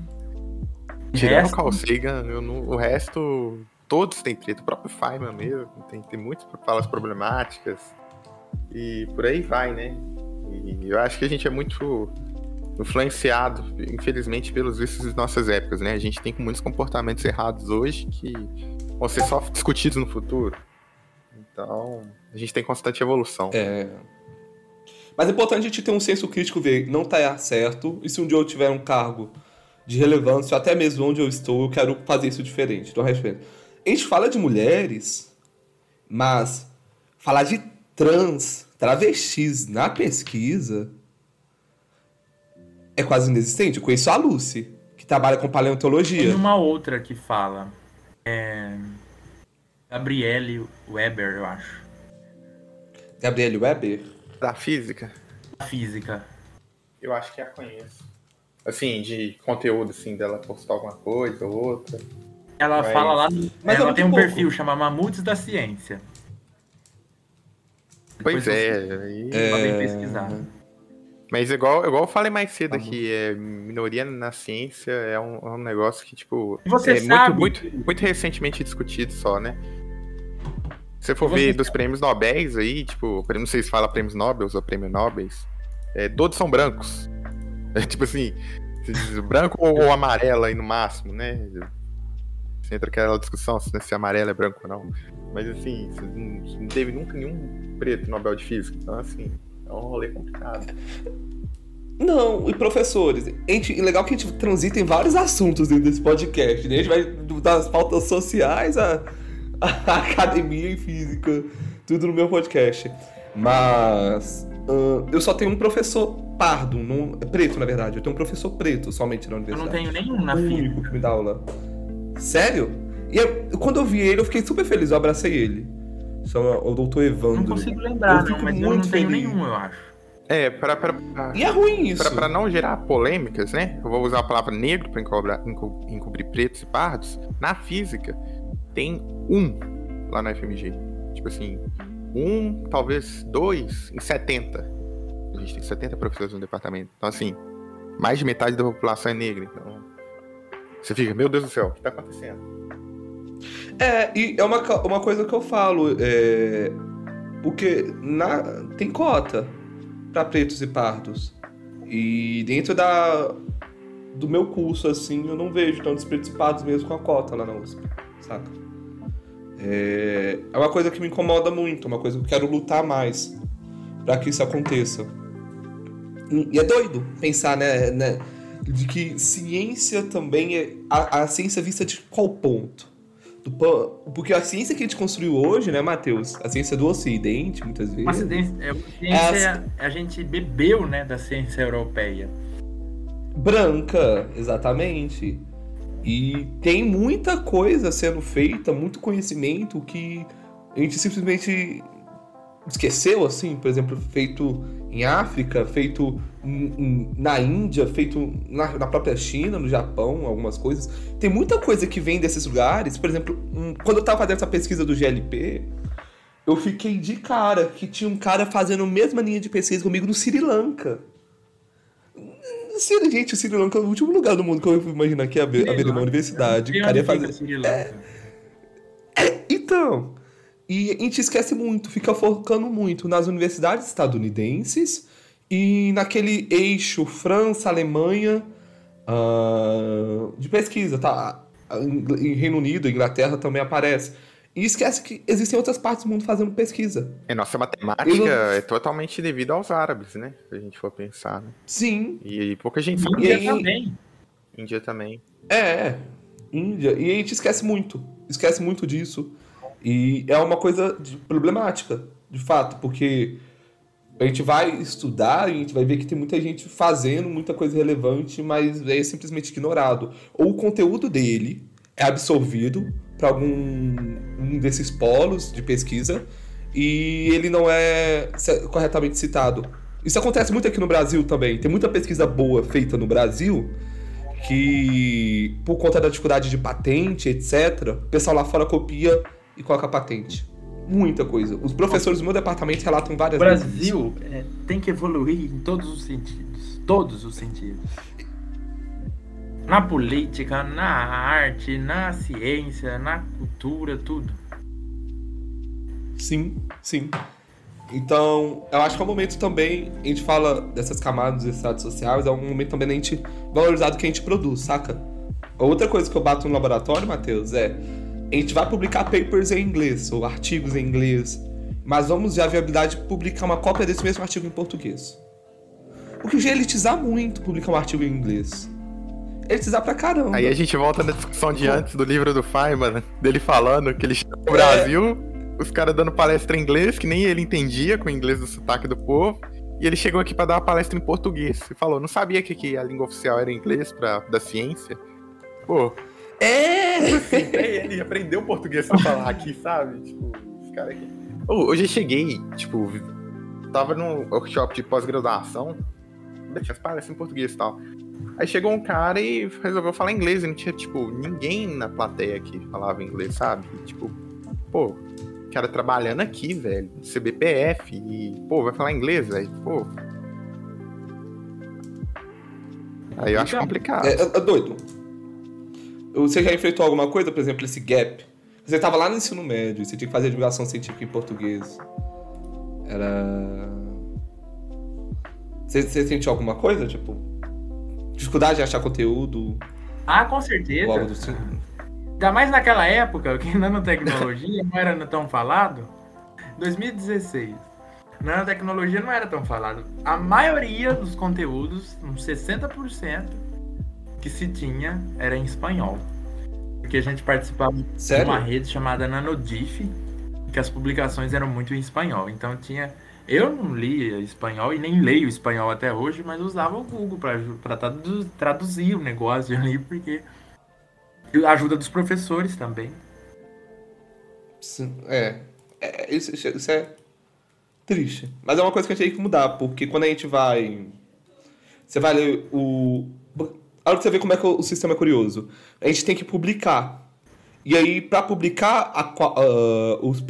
[SPEAKER 1] Tirando o Carl Sagan, eu não, o resto. Todos têm treta. O próprio Feynman mesmo. Tem, tem muitas falas problemáticas. E por aí vai, né? Eu acho que a gente é muito influenciado, infelizmente, pelos vícios de nossas épocas, né? A gente tem muitos comportamentos errados hoje que vão ser só discutidos no futuro. Então, a gente tem constante evolução.
[SPEAKER 2] É. Mas é importante a gente ter um senso crítico, ver não tá certo, e se um dia eu tiver um cargo de relevância, até mesmo onde eu estou, eu quero fazer isso diferente. Então, respeito. A gente fala de mulheres, mas falar de trans, travestis na pesquisa é quase inexistente. Eu conheço a Lucy, que trabalha com paleontologia.
[SPEAKER 3] Tem uma outra que fala. É... Gabriele Weber, eu acho.
[SPEAKER 2] Gabriele Weber?
[SPEAKER 1] Da física?
[SPEAKER 3] Da física.
[SPEAKER 1] Eu acho que a conheço. Assim, de conteúdo, assim, dela postar alguma coisa ou outra.
[SPEAKER 3] Ela Mas... fala lá. No... Mas ela tem um pouco. perfil chama Mamutes da Ciência.
[SPEAKER 1] Pois é, aí.
[SPEAKER 3] É... pesquisar.
[SPEAKER 1] Mas igual, igual eu falei mais cedo aqui, é, minoria na ciência é um, é um negócio que, tipo,
[SPEAKER 3] Você
[SPEAKER 1] é
[SPEAKER 3] sabe.
[SPEAKER 1] muito, muito, muito recentemente discutido só, né? Se você for Você ver sabe. dos prêmios Nobel aí, tipo, não sei se fala prêmios Nobel ou prêmio Nobel, é, todos são brancos. <laughs> É tipo assim, branco ou, amarelo aí no máximo, né? Você entra aquela discussão se, se amarelo é branco ou não. Mas assim, não teve nunca nenhum preto Nobel de Física. Então, assim, é um rolê complicado.
[SPEAKER 2] Não, e professores, a gente, legal que a gente transita em vários assuntos dentro desse podcast, né? A gente vai das pautas sociais à, à <laughs> academia e física, tudo no meu podcast. Mas uh, eu só tenho um professor pardo, não, preto na verdade. Eu tenho um professor preto somente na universidade.
[SPEAKER 3] Eu não tenho nenhum na física.
[SPEAKER 2] único que me dá aula. Sério? E eu, quando eu vi ele, eu fiquei super feliz, eu abracei ele. São o doutor Evandro.
[SPEAKER 3] Não consigo lembrar, eu não, mas eu não tenho feliz. nenhum, eu acho.
[SPEAKER 1] É, pra, pra,
[SPEAKER 2] e é ruim isso.
[SPEAKER 1] Pra, pra, não gerar polêmicas, né? Eu vou usar a palavra negro pra encobrir, encobrir pretos e pardos. Na física, tem um lá na FMG. Tipo assim, um, talvez dois em 70. A gente tem 70 professores no departamento. Então, assim, mais de metade da população é negra. Então, você fica, meu Deus do céu, o que tá acontecendo?
[SPEAKER 2] É, e é uma, uma coisa que eu falo, é, porque na, tem cota para pretos e pardos. E dentro da, do meu curso, assim, eu não vejo tantos pretos e pardos mesmo com a cota lá na USP, saca? É, é uma coisa que me incomoda muito, uma coisa que eu quero lutar mais para que isso aconteça. E é doido pensar, né, né de que ciência também é. A, a ciência vista de qual ponto? Do, porque a ciência que a gente construiu hoje, né, Matheus? A ciência do Ocidente, muitas vezes.
[SPEAKER 3] Ciência, é, a, ciência, é a... a gente bebeu, né, da ciência europeia.
[SPEAKER 2] Branca, exatamente. E tem muita coisa sendo feita, muito conhecimento que a gente simplesmente esqueceu, assim, por exemplo, feito em África, feito na Índia, feito na, na, própria China, no Japão, algumas coisas. Tem muita coisa que vem desses lugares. Por exemplo, um, quando eu tava fazendo essa pesquisa do GLP, eu fiquei de cara que tinha um cara fazendo a mesma linha de pesquisa comigo no Sri Lanka. Gente, o Sri Lanka é o último lugar do mundo que eu imaginar que ia abrir uma universidade. O cara ia fazer. É, é, então. E a gente esquece muito, fica focando muito nas universidades estadunidenses e naquele eixo França-Alemanha uh, de pesquisa, tá? Em Reino Unido, Inglaterra também aparece. E esquece que existem outras partes do mundo fazendo pesquisa.
[SPEAKER 1] É, nossa matemática não... é totalmente devido aos árabes, né? Se a gente for pensar, né?
[SPEAKER 2] Sim.
[SPEAKER 1] E, e pouca gente sabe.
[SPEAKER 3] Índia também.
[SPEAKER 1] Índia também.
[SPEAKER 2] É, é, Índia. E a gente esquece muito. Esquece muito disso. E é uma coisa problemática, de fato, porque a gente vai estudar a gente vai ver que tem muita gente fazendo muita coisa relevante, mas é simplesmente ignorado. Ou o conteúdo dele é absorvido para algum um desses polos de pesquisa e ele não é corretamente citado. Isso acontece muito aqui no Brasil também. Tem muita pesquisa boa feita no Brasil que, por conta da dificuldade de patente, etc., o pessoal lá fora copia e coloca patente. Muita coisa. Os professores do meu departamento relatam várias
[SPEAKER 3] vezes. O Brasil é, tem que evoluir em todos os sentidos. Todos os sentidos. Na política, na arte, na ciência, na cultura, tudo.
[SPEAKER 2] Sim, sim. Então, eu acho que é um momento também, a gente fala dessas camadas dos estados sociais, é um momento também da gente valorizar o que a gente produz, saca? Outra coisa que eu bato no laboratório, Matheus, é a gente vai publicar papers em inglês, ou artigos em inglês, mas vamos ver a viabilidade de publicar uma cópia desse mesmo artigo em português. O que já é elitizar muito publicar um artigo em inglês. Elitizar pra caramba.
[SPEAKER 1] Aí a gente volta na discussão de antes do livro do Feynman, dele falando que ele chegou no Brasil, é. os caras dando palestra em inglês, que nem ele entendia com o inglês do sotaque do povo. E ele chegou aqui para dar uma palestra em português. E falou, não sabia que, que a língua oficial era inglês pra, da ciência. Pô,
[SPEAKER 2] é!
[SPEAKER 1] ele aprendeu português pra falar aqui, sabe? Tipo, esse cara aqui. Oh, hoje eu cheguei, tipo, tava num workshop de pós-graduação, tinha as palestras em português e tal. Aí chegou um cara e resolveu falar inglês, e não tinha, tipo, ninguém na plateia que falava inglês, sabe? E, tipo, pô, cara trabalhando aqui, velho, CBPF, e, pô, vai falar inglês, velho, pô. Aí eu acho complicado.
[SPEAKER 2] É, é doido. Você já enfrentou alguma coisa, por exemplo, esse gap? Você estava lá no ensino médio, você tinha que fazer divulgação científica em português. Era. Você, você sentiu alguma coisa? Tipo, dificuldade de achar conteúdo?
[SPEAKER 3] Ah, com certeza. Ou algo do tipo? Ainda mais naquela época, que nanotecnologia não era tão falado. 2016. Nanotecnologia não era tão falado. A maioria dos conteúdos, uns 60%, que se tinha era em espanhol. Porque a gente participava Sério? de uma rede chamada Nanodif, que as publicações eram muito em espanhol. Então tinha. Eu não lia espanhol e nem leio espanhol até hoje, mas usava o Google para traduzir o negócio ali, porque ajuda dos professores também.
[SPEAKER 2] É, é isso, isso, é triste. Mas é uma coisa que a gente tem que mudar, porque quando a gente vai. Você vai ler o. Olha você ver como é que o sistema é curioso. A gente tem que publicar. E aí, para publicar, a, uh, os,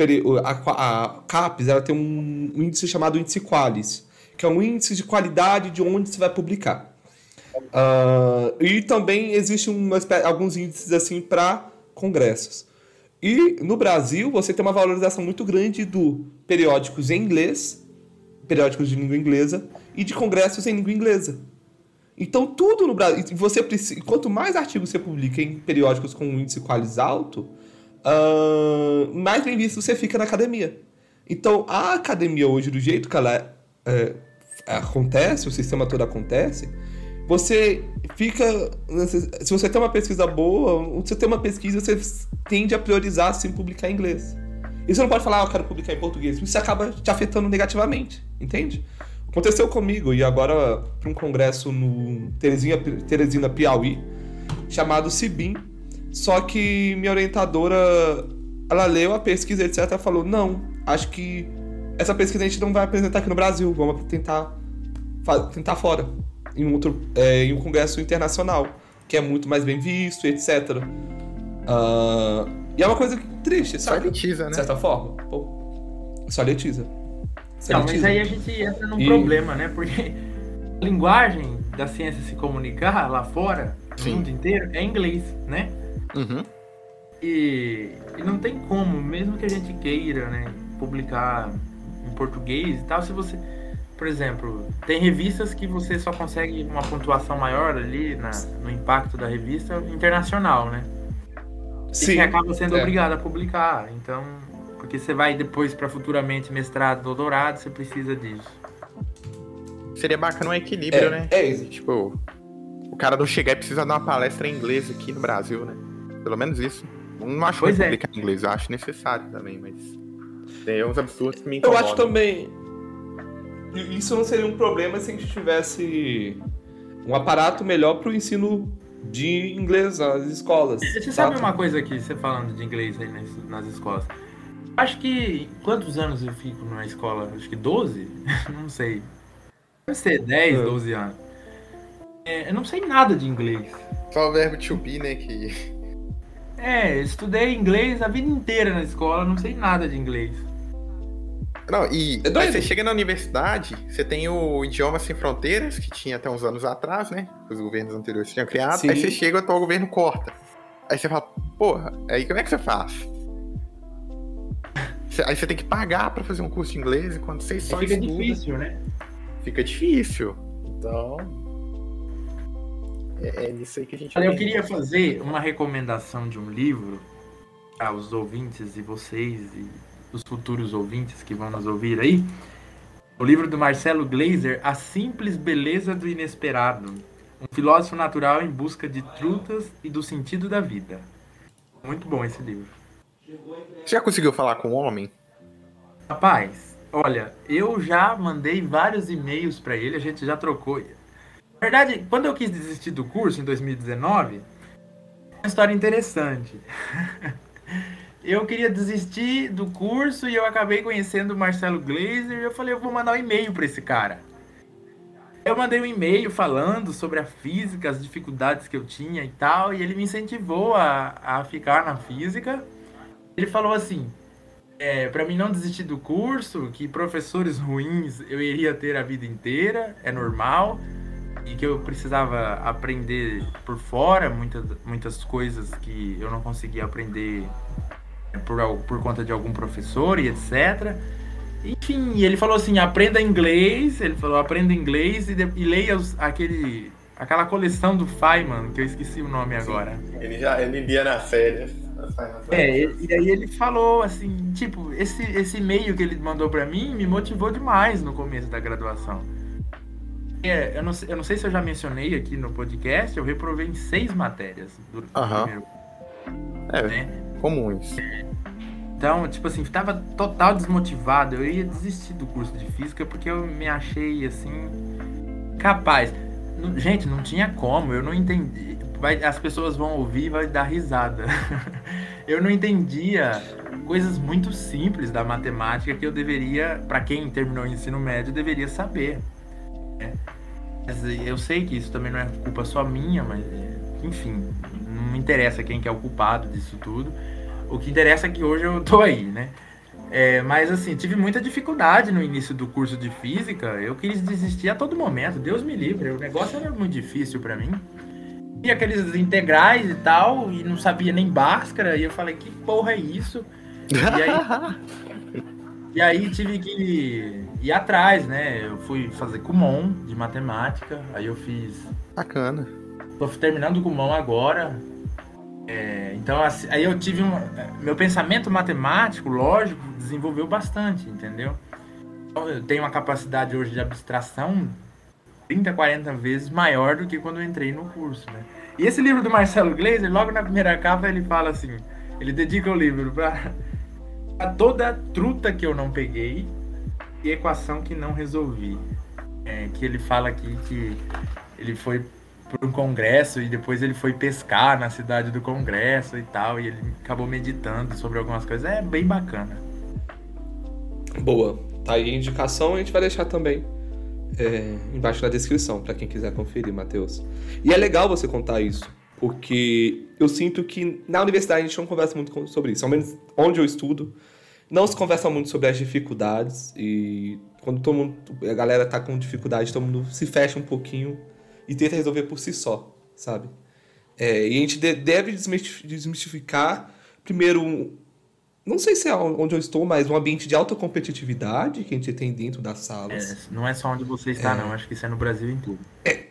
[SPEAKER 2] a, a CAPES ela tem um índice chamado índice Qualis, que é um índice de qualidade de onde você vai publicar. Uh, e também existem alguns índices assim para congressos. E no Brasil, você tem uma valorização muito grande do periódicos em inglês, periódicos de língua inglesa, e de congressos em língua inglesa. Então, tudo no Brasil. Você precisa, quanto mais artigos você publica em periódicos com um índice qualis alto, uh, mais bem visto você fica na academia. Então, a academia hoje, do jeito que ela é, acontece, o sistema todo acontece, você fica. Se você tem uma pesquisa boa, se você tem uma pesquisa, você tende a priorizar sim publicar em inglês. E você não pode falar, ah, eu quero publicar em português. Isso acaba te afetando negativamente, entende? Aconteceu comigo e agora para um congresso no Teresina, Teresina Piauí, chamado Cibim. Só que minha orientadora, ela leu a pesquisa, etc, falou: "Não, acho que essa pesquisa a gente não vai apresentar aqui no Brasil, vamos tentar, tentar fora, em, outro, é, em um congresso internacional, que é muito mais bem visto, etc. Uh, ah, e é uma coisa triste, sabe?
[SPEAKER 1] Só elitiza, né?
[SPEAKER 2] De certa forma. Pô, só elitiza.
[SPEAKER 3] Não, mas aí a gente entra num e... problema, né? Porque a linguagem da ciência se comunicar lá fora, no mundo inteiro, é inglês, né?
[SPEAKER 1] Uhum.
[SPEAKER 3] E, e não tem como, mesmo que a gente queira, né, publicar em português e tal, se você, por exemplo, tem revistas que você só consegue uma pontuação maior ali na, no impacto da revista internacional, né? Sim. E você acaba sendo é. obrigado a publicar. Então, porque você vai depois para futuramente mestrado, doutorado, você precisa disso.
[SPEAKER 1] Seria bacana um equilíbrio, é, né? É isso. Tipo, o cara não chegar e precisa dar uma palestra em inglês aqui no Brasil, né? Pelo menos isso. Não acho pois que é. publicar em inglês, eu acho necessário também, mas tem uns absurdos que me incomodam.
[SPEAKER 2] Eu acho também. Isso não seria um problema se a gente tivesse um aparato melhor para o ensino de inglês nas escolas.
[SPEAKER 3] Você sabe uma coisa aqui, você falando de inglês aí nas, nas escolas? Acho que. Quantos anos eu fico na escola? Acho que 12? <laughs> não sei. Deve ser 10, 12 anos. É, eu não sei nada de inglês.
[SPEAKER 1] Só o verbo to be, né? Que
[SPEAKER 3] é, estudei inglês a vida inteira na escola, não sei nada de inglês.
[SPEAKER 1] Não, e é aí você chega na universidade, você tem o Idioma Sem Fronteiras, que tinha até uns anos atrás, né? Que os governos anteriores tinham criado. Sim. Aí você chega, o atual governo corta. Aí você fala, porra, aí como é que você faz? Aí você tem que pagar para fazer um curso de inglês enquanto você só
[SPEAKER 3] Fica estuda. difícil, né?
[SPEAKER 1] Fica difícil. Então, é, é nisso aí que a gente.
[SPEAKER 3] Olha, eu queria fazer uma recomendação de um livro aos ouvintes e vocês e os futuros ouvintes que vão nos ouvir aí. O livro do Marcelo Glazer, A Simples Beleza do Inesperado. Um filósofo natural em busca de trutas e do sentido da vida. Muito bom esse livro.
[SPEAKER 1] Você já conseguiu falar com o homem?
[SPEAKER 3] Rapaz, olha, eu já mandei vários e-mails para ele, a gente já trocou verdade, quando eu quis desistir do curso em 2019, uma história interessante. <laughs> eu queria desistir do curso e eu acabei conhecendo o Marcelo Glazer e eu falei, eu vou mandar um e-mail para esse cara. Eu mandei um e-mail falando sobre a física, as dificuldades que eu tinha e tal, e ele me incentivou a, a ficar na física. Ele falou assim: é, para mim não desistir do curso, que professores ruins eu iria ter a vida inteira, é normal e que eu precisava aprender por fora muitas, muitas coisas que eu não conseguia aprender por, por conta de algum professor e etc. Enfim, ele falou assim, aprenda inglês, ele falou, aprenda inglês e, de, e leia os, aquele, aquela coleção do Feynman, que eu esqueci o nome Sim, agora.
[SPEAKER 1] Ele já ele lia nas férias.
[SPEAKER 3] É, e aí ele falou assim, tipo, esse, esse e-mail que ele mandou para mim me motivou demais no começo da graduação. É, eu, não, eu não sei se eu já mencionei aqui no podcast, eu reprovei em seis matérias
[SPEAKER 1] do Aham. primeiro. É, né? comuns.
[SPEAKER 3] Então, tipo assim, tava total desmotivado. Eu ia desistir do curso de física porque eu me achei assim capaz. Gente, não tinha como, eu não entendi. Vai, as pessoas vão ouvir e vai dar risada. <laughs> eu não entendia coisas muito simples da matemática que eu deveria, para quem terminou o ensino médio, deveria saber. Né? Eu sei que isso também não é culpa só minha, mas enfim, não me interessa quem que é o culpado disso tudo. O que interessa é que hoje eu tô aí, né? É, mas assim, tive muita dificuldade no início do curso de física. Eu quis desistir a todo momento. Deus me livre. O negócio era muito difícil para mim. E aqueles integrais e tal, e não sabia nem Bhaskara. E eu falei, que porra é isso? E aí, <laughs> e aí tive que ir atrás, né? Eu fui fazer Kumon de matemática, aí eu fiz.
[SPEAKER 1] Bacana.
[SPEAKER 3] Tô terminando o Kumon agora. É, então, assim, aí eu tive um. Meu pensamento matemático, lógico, desenvolveu bastante, entendeu? Então, eu tenho uma capacidade hoje de abstração 30, 40 vezes maior do que quando eu entrei no curso, né? E esse livro do Marcelo Gleiser, logo na primeira capa, ele fala assim: ele dedica o livro para a toda truta que eu não peguei e equação que não resolvi. É, que ele fala aqui que ele foi para um congresso e depois ele foi pescar na cidade do congresso e tal, e ele acabou meditando sobre algumas coisas. É bem bacana.
[SPEAKER 2] Boa. Tá aí a indicação, a gente vai deixar também é, embaixo na descrição, para quem quiser conferir, Matheus. E é legal você contar isso, porque eu sinto que na universidade a gente não conversa muito sobre isso, ao menos onde eu estudo, não se conversa muito sobre as dificuldades e quando todo mundo, a galera tá com dificuldade, todo mundo se fecha um pouquinho e tenta resolver por si só, sabe? É, e a gente deve desmistificar, primeiro, não sei se é onde eu estou, mas um ambiente de alta competitividade que a gente tem dentro das salas.
[SPEAKER 3] É, não é só onde você está, é. não. Acho que isso é no Brasil inteiro.
[SPEAKER 2] É,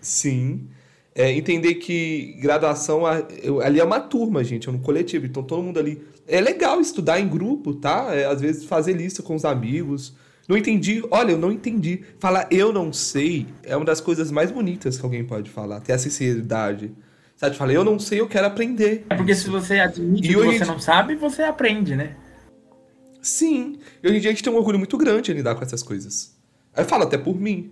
[SPEAKER 2] sim. É, entender que graduação ali é uma turma, gente, é um coletivo. Então todo mundo ali. É legal estudar em grupo, tá? É, às vezes fazer lista com os amigos. Não entendi, olha, eu não entendi. Falar eu não sei é uma das coisas mais bonitas que alguém pode falar, ter a sinceridade. Sabe, fala, eu não sei, eu quero aprender.
[SPEAKER 3] É porque se você admite e que você não sabe, você aprende, né?
[SPEAKER 2] Sim. E hoje em dia a gente tem um orgulho muito grande em lidar com essas coisas. Eu falo até por mim.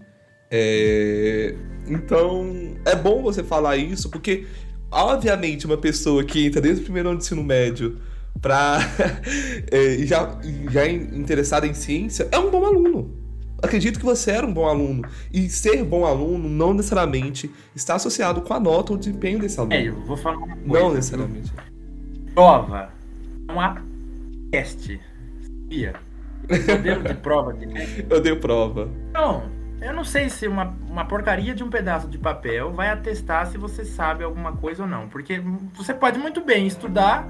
[SPEAKER 2] É... Então, é bom você falar isso, porque, obviamente, uma pessoa que entra desde o primeiro ano de ensino médio pra <laughs> é, já, já interessada em ciência é um bom aluno acredito que você era um bom aluno. E ser bom aluno não necessariamente está associado com a nota ou o desempenho desse aluno.
[SPEAKER 3] É, eu vou falar uma coisa.
[SPEAKER 2] Não necessariamente.
[SPEAKER 3] Prova. Uma teste. Sabia? Modelo de prova. De... <laughs>
[SPEAKER 2] Eu dei prova.
[SPEAKER 3] Não, eu não sei se uma, uma porcaria de um pedaço de papel vai atestar se você sabe alguma coisa ou não. Porque você pode muito bem estudar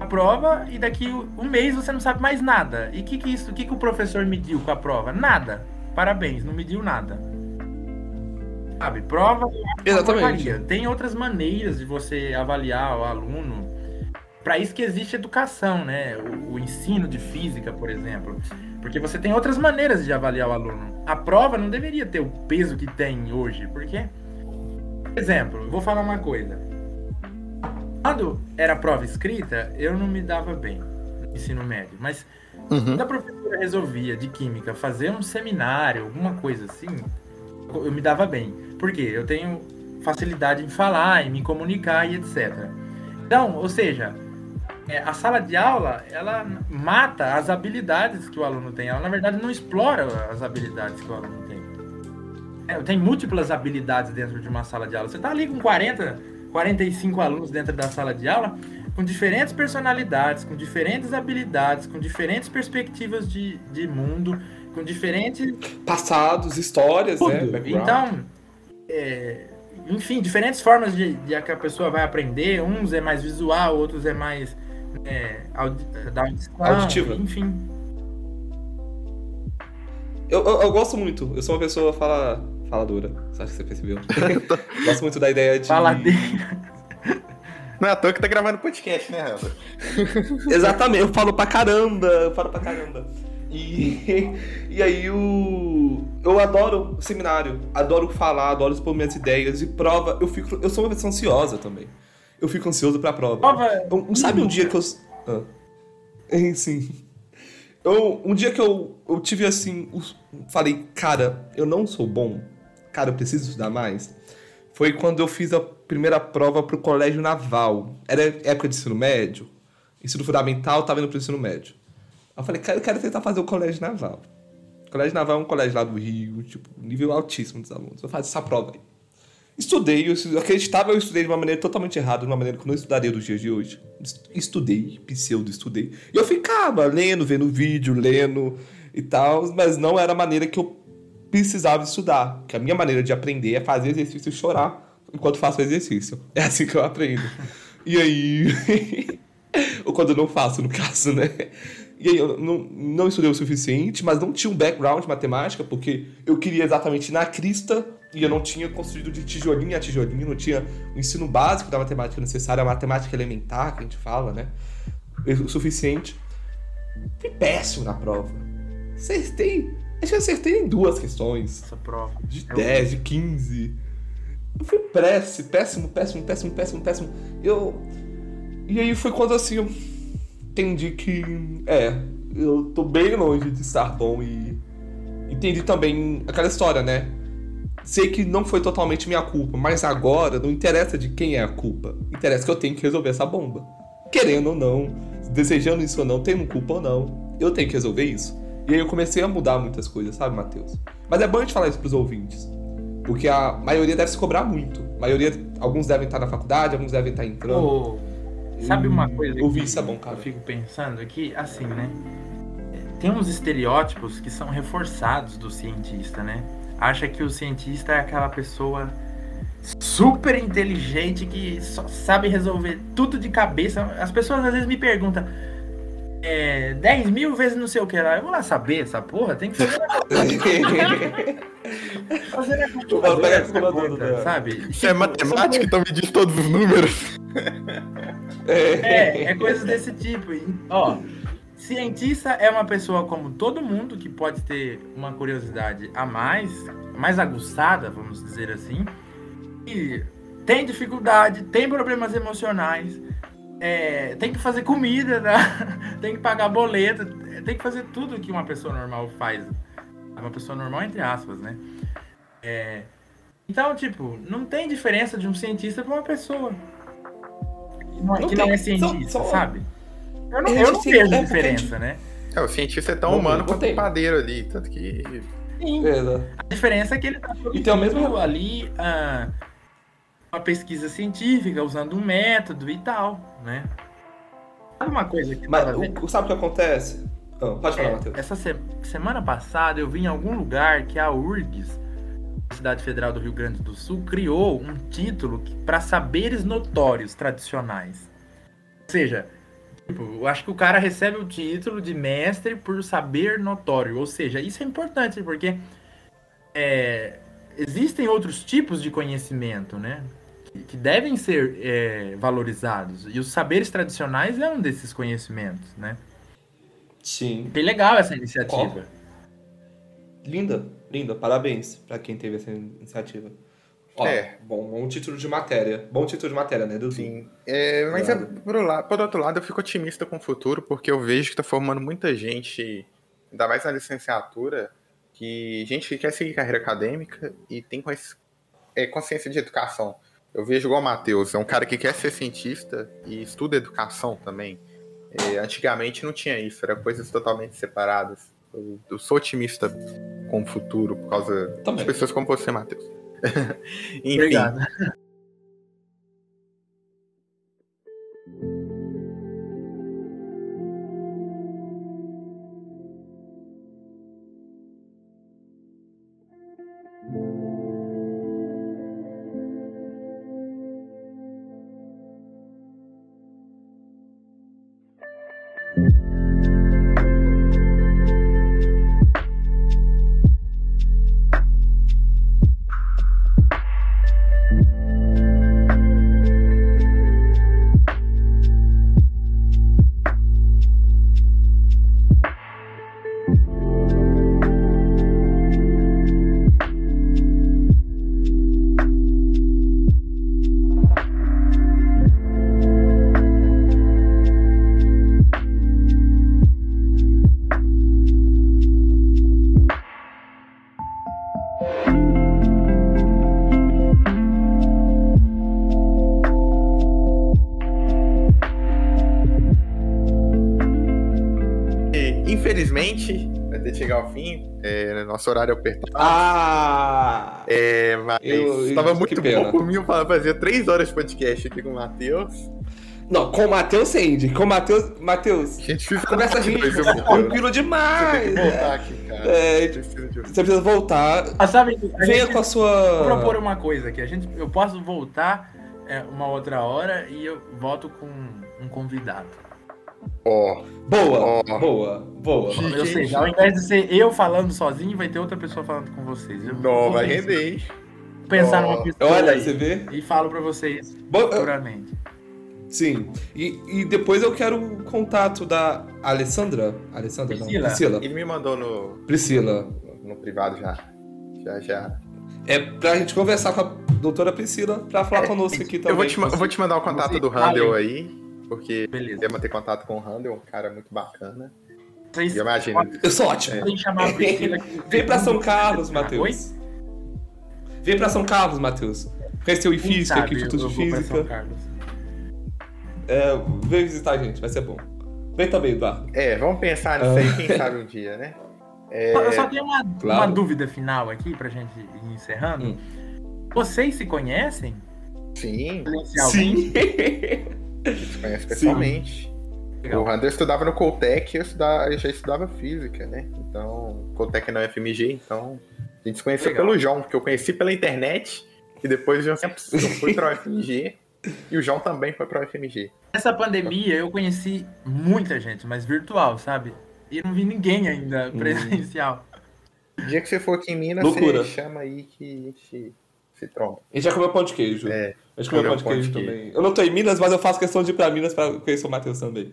[SPEAKER 3] a prova e daqui um mês você não sabe mais nada. E o que, que, isso, que, que o professor mediu com a prova? Nada. Parabéns, não mediu nada. Sabe, prova
[SPEAKER 2] é Exatamente.
[SPEAKER 3] Tem outras maneiras de você avaliar o aluno. Para isso que existe educação, né? O, o, ensino de física, por exemplo. Porque você tem outras maneiras de avaliar o aluno. A prova não deveria ter o peso que tem hoje, porque, por exemplo, vou falar uma coisa. Quando era prova escrita, eu não me dava bem no ensino médio. Mas uhum. quando a professora resolvia de química fazer um seminário, alguma coisa assim, eu me dava bem. Por quê? Eu tenho facilidade em falar, em me comunicar e etc. Então, ou seja, é, a sala de aula, ela mata as habilidades que o aluno tem. Ela, na verdade, não explora as habilidades que o aluno tem. É, tem múltiplas habilidades dentro de uma sala de aula. Você está ali com 40 45 alunos dentro da sala de aula, com diferentes personalidades, com diferentes habilidades, com diferentes perspectivas de, de mundo, com diferentes.
[SPEAKER 2] Passados, histórias, né? Tudo.
[SPEAKER 3] né? Então, é, enfim, diferentes formas de, de que a pessoa vai aprender. Uns é mais visual, outros é mais é, audi da audição, auditiva. Enfim.
[SPEAKER 2] Eu, eu, eu, gosto muito. Eu sou uma pessoa fala faladora. Acho que você percebeu. <laughs> <laughs> Gosto muito da ideia de.
[SPEAKER 3] Faladeira.
[SPEAKER 1] Não é à toa que tá gravando podcast, né, Rafa? <laughs>
[SPEAKER 2] Exatamente, eu falo pra caramba, eu falo pra caramba. E, e aí o. Eu adoro seminário, adoro falar, adoro expor minhas ideias. E prova, eu fico. Eu sou uma pessoa ansiosa também. Eu fico ansioso pra prova.
[SPEAKER 3] Prova.
[SPEAKER 2] Eu, sabe um dia que eu. Ah. Sim. Eu, um dia que eu, eu tive assim. Falei, cara, eu não sou bom cara, eu preciso estudar mais, foi quando eu fiz a primeira prova pro colégio naval. Era época de ensino médio, ensino fundamental, tava indo pro ensino médio. Eu falei, cara, eu quero tentar fazer o colégio naval. O colégio naval é um colégio lá do Rio, tipo, nível altíssimo dos alunos. Eu faço essa prova aí. Estudei, eu acreditava, eu estudei de uma maneira totalmente errada, de uma maneira que eu não estudaria dos dias de hoje. Estudei, pseudo estudei. E eu ficava lendo, vendo vídeo, lendo e tal, mas não era a maneira que eu precisava estudar. Que a minha maneira de aprender é fazer exercício e chorar enquanto faço exercício. <laughs> É assim que eu aprendo. E aí. <laughs> Ou quando eu não faço, no caso, né? E aí eu não, não estudei o suficiente, mas não tinha um background de matemática, porque eu queria exatamente na crista e eu não tinha construído de tijolinho a tijolinho, não tinha o ensino básico da matemática necessária, a matemática elementar, que a gente fala, né? O suficiente. Fui péssimo na prova. Têm Acho que eu acertei em duas questões.
[SPEAKER 3] Essa prova.
[SPEAKER 2] De é 10, de 15. Eu fui péssimo, péssimo, péssimo, péssimo, péssimo, péssimo. Eu. E aí foi quando assim eu entendi que. É, eu tô bem longe de estar bom e. Entendi também aquela história, né? Sei que não foi totalmente minha culpa, mas agora não interessa de quem é a culpa. Interessa que eu tenho que resolver essa bomba. Querendo ou não, desejando isso ou não, tendo culpa ou não, eu tenho que resolver isso. E aí eu comecei a mudar muitas coisas, sabe, Matheus? Mas é bom a gente falar isso pros ouvintes. Porque a maioria deve se cobrar muito. A maioria, alguns devem estar na faculdade, alguns devem estar entrando. Oh,
[SPEAKER 3] sabe uma coisa
[SPEAKER 2] ouvir isso é bom, cara.
[SPEAKER 3] Eu fico pensando aqui, assim, né? Tem uns estereótipos que são reforçados do cientista, né? Acha que o cientista é aquela pessoa super inteligente que só sabe resolver tudo de cabeça. As pessoas às vezes me perguntam, é, 10 mil vezes não sei o que lá. Eu vou lá saber essa porra, tem que fazer <laughs> fazer na computadora, sabe?
[SPEAKER 1] Isso é matemática, então me diz todos os números.
[SPEAKER 3] É, é coisas desse tipo. Ó, cientista é uma pessoa como todo mundo que pode ter uma curiosidade a mais, mais aguçada, vamos dizer assim, e tem dificuldade, tem problemas emocionais, é, tem que fazer comida, né? <laughs> tem que pagar boleto, tem que fazer tudo que uma pessoa normal faz. Uma pessoa normal, entre aspas, né? É, então, tipo, não tem diferença de um cientista para uma pessoa que não, que não é cientista, só, só... sabe? Eu não, eu não vejo é diferença, né?
[SPEAKER 1] É, o cientista é tão não, humano quanto o padeiro ali, tanto que.
[SPEAKER 3] Sim. A diferença é que ele tá
[SPEAKER 2] e tem o mesmo
[SPEAKER 3] ali. Ah, uma pesquisa científica, usando um método e tal, né? Sabe uma coisa que.
[SPEAKER 2] Mas o, sabe o que acontece? Oh, pode falar, é, Matheus.
[SPEAKER 3] Essa se, semana passada eu vi em algum lugar que a URGS, Cidade Federal do Rio Grande do Sul, criou um título para saberes notórios tradicionais. Ou seja, tipo, eu acho que o cara recebe o título de mestre por saber notório. Ou seja, isso é importante, porque é, existem outros tipos de conhecimento, né? Que devem ser é, valorizados. E os saberes tradicionais é um desses conhecimentos, né?
[SPEAKER 2] Sim.
[SPEAKER 3] Bem legal essa iniciativa.
[SPEAKER 2] Oh. Linda, linda. Parabéns para quem teve essa iniciativa. Ó, é. Bom, bom título de matéria. Bom título de matéria, né, Dudu?
[SPEAKER 1] Sim. É, mas é, por, lado, por outro lado, eu fico otimista com o futuro, porque eu vejo que está formando muita gente, ainda mais na licenciatura, que gente que quer seguir carreira acadêmica e tem é, consciência de educação. Eu vejo igual o Matheus, é um cara que quer ser cientista e estuda educação também. É, antigamente não tinha isso, eram coisas totalmente separadas. Eu, eu, sou otimista com o futuro por causa também. de pessoas como você, Matheus. <laughs>
[SPEAKER 3] Enfim. Obrigado.
[SPEAKER 1] Nosso horário apertado.
[SPEAKER 2] Ah!
[SPEAKER 1] É, mas estava muito bom por mim fazer três horas de podcast aqui com o Matheus.
[SPEAKER 2] Não, com o Matheus Sandy. Com o Matheus. Matheus.
[SPEAKER 1] Gente,
[SPEAKER 2] conversa gente. Tranquilo demais. Você tem que voltar aqui, cara. É, você precisa voltar.
[SPEAKER 3] Ah, sabe,
[SPEAKER 2] Venha com a sua.
[SPEAKER 3] Vou propor uma coisa aqui. A gente, eu posso voltar é, uma outra hora e eu volto com um convidado.
[SPEAKER 2] Ó. Oh. Boa, oh. boa, boa.
[SPEAKER 3] Ou seja, ao invés de ser eu falando sozinho, vai ter outra pessoa falando com vocês. Eu,
[SPEAKER 1] Não, vai render, hein?
[SPEAKER 3] Pensar oh. numa pessoa.
[SPEAKER 2] Olha, aí, você vê?
[SPEAKER 3] E falo pra vocês futuramente.
[SPEAKER 2] Sim. E, e depois eu quero o contato da Alessandra. Alessandra, Priscila. não. Priscila.
[SPEAKER 1] Ele me mandou no.
[SPEAKER 2] Priscila.
[SPEAKER 1] No, no privado já. Já, já.
[SPEAKER 2] É pra gente conversar com a doutora Priscila pra falar é, conosco aqui também.
[SPEAKER 1] Eu vou te, eu vou te mandar o contato do Handel aí porque Beleza. ia manter contato com o Handel, um cara muito bacana.
[SPEAKER 2] Vocês... Eu imagino. Eu sou ótimo. É. <laughs> Vem pra São Carlos, Matheus. Vem pra São Carlos, Matheus. Conheceu em física, aqui, Instituto de Física. É, vem visitar a gente, vai ser bom. Vem também, Eduardo.
[SPEAKER 1] É, vamos pensar nisso aí, quem sabe um dia, né?
[SPEAKER 3] É... Eu só tenho uma, claro. uma dúvida final aqui pra gente ir encerrando. Hum. Vocês se conhecem?
[SPEAKER 1] Sim.
[SPEAKER 2] Sim. <laughs>
[SPEAKER 1] A gente se conhece pessoalmente. Legal. O Wander estudava no Coltec e eu, estudava, eu já estudava física, né? Então, Coltec não é FMG, então a gente se conheceu Legal. pelo João, porque eu conheci pela internet e depois eu sempre fui para o FMG e o João também foi para o FMG.
[SPEAKER 3] Nessa pandemia eu conheci muita gente, mas virtual, sabe? E não vi ninguém ainda hum. presencial.
[SPEAKER 1] Hum. O dia que você for aqui em Minas, Loucura. você chama aí que a gente se tromba.
[SPEAKER 2] A gente já comeu pão de queijo. É. A gente comeu pão de queijo, queijo também. Eu não tô em Minas, mas eu faço questão de ir pra Minas pra conhecer o Matheus também.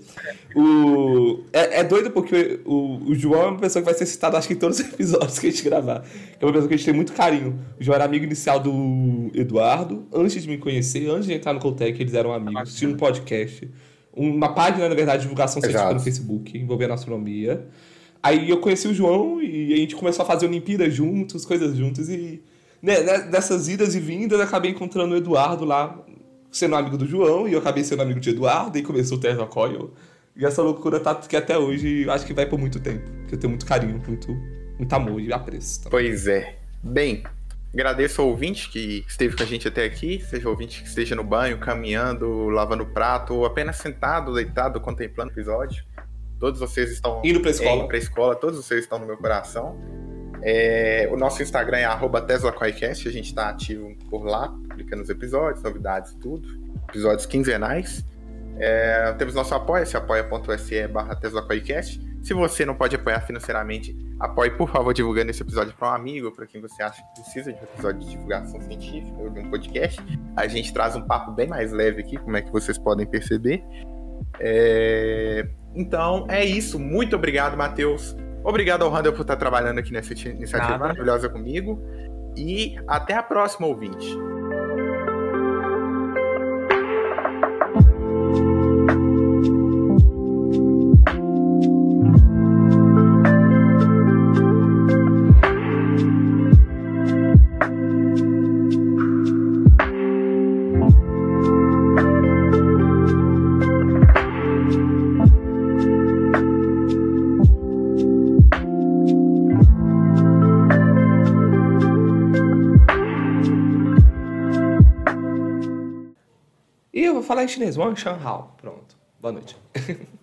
[SPEAKER 2] O... É, é doido porque o, o, João é uma pessoa que vai ser citada, acho que em todos os <laughs> episódios que a gente gravar. É uma pessoa que a gente tem muito carinho. O João era amigo inicial do Eduardo, antes de me conhecer, antes de entrar no Coltec, eles eram amigos. Tinha um podcast, uma página, na verdade, de divulgação científica Exato. no Facebook, envolvendo astronomia. Aí eu conheci o João e a gente começou a fazer Olimpíadas juntos, coisas juntos e né, né, dessas idas e vindas, acabei encontrando o Eduardo lá, sendo amigo do João, e eu acabei sendo amigo de Eduardo, e começou o Tesla Coil. E essa loucura tá que até hoje acho que vai por muito tempo. Que eu tenho muito carinho, muito, muito amor e apreço.
[SPEAKER 1] Tá? Pois é. Bem, agradeço ao ouvinte que esteve com a gente até aqui, seja ouvinte que esteja no banho, caminhando, lavando prato, ou apenas sentado, deitado, contemplando o episódio. Todos vocês estão
[SPEAKER 2] indo para escola.
[SPEAKER 1] Escola, todos vocês estão no meu coração. É, o nosso Instagram é TeslaCoicast, a gente está ativo por lá, publicando os episódios, novidades e tudo. Episódios quinzenais. É, temos nosso apoia, se apoia.se barra TeslaCoicast. Se você não pode apoiar financeiramente, apoie, por favor, divulgando esse episódio para um amigo, para quem você acha que precisa de um episódio de divulgação científica ou de um podcast. A gente traz um papo bem mais leve aqui, como é que vocês podem perceber. É... Então, é isso. Muito obrigado, Matheus. Obrigado ao Randall por estar trabalhando aqui nessa iniciativa Nada. maravilhosa comigo. E até a próxima, ouvinte.
[SPEAKER 2] Chinês. Wang Shanghao. Pronto. Boa noite. <laughs>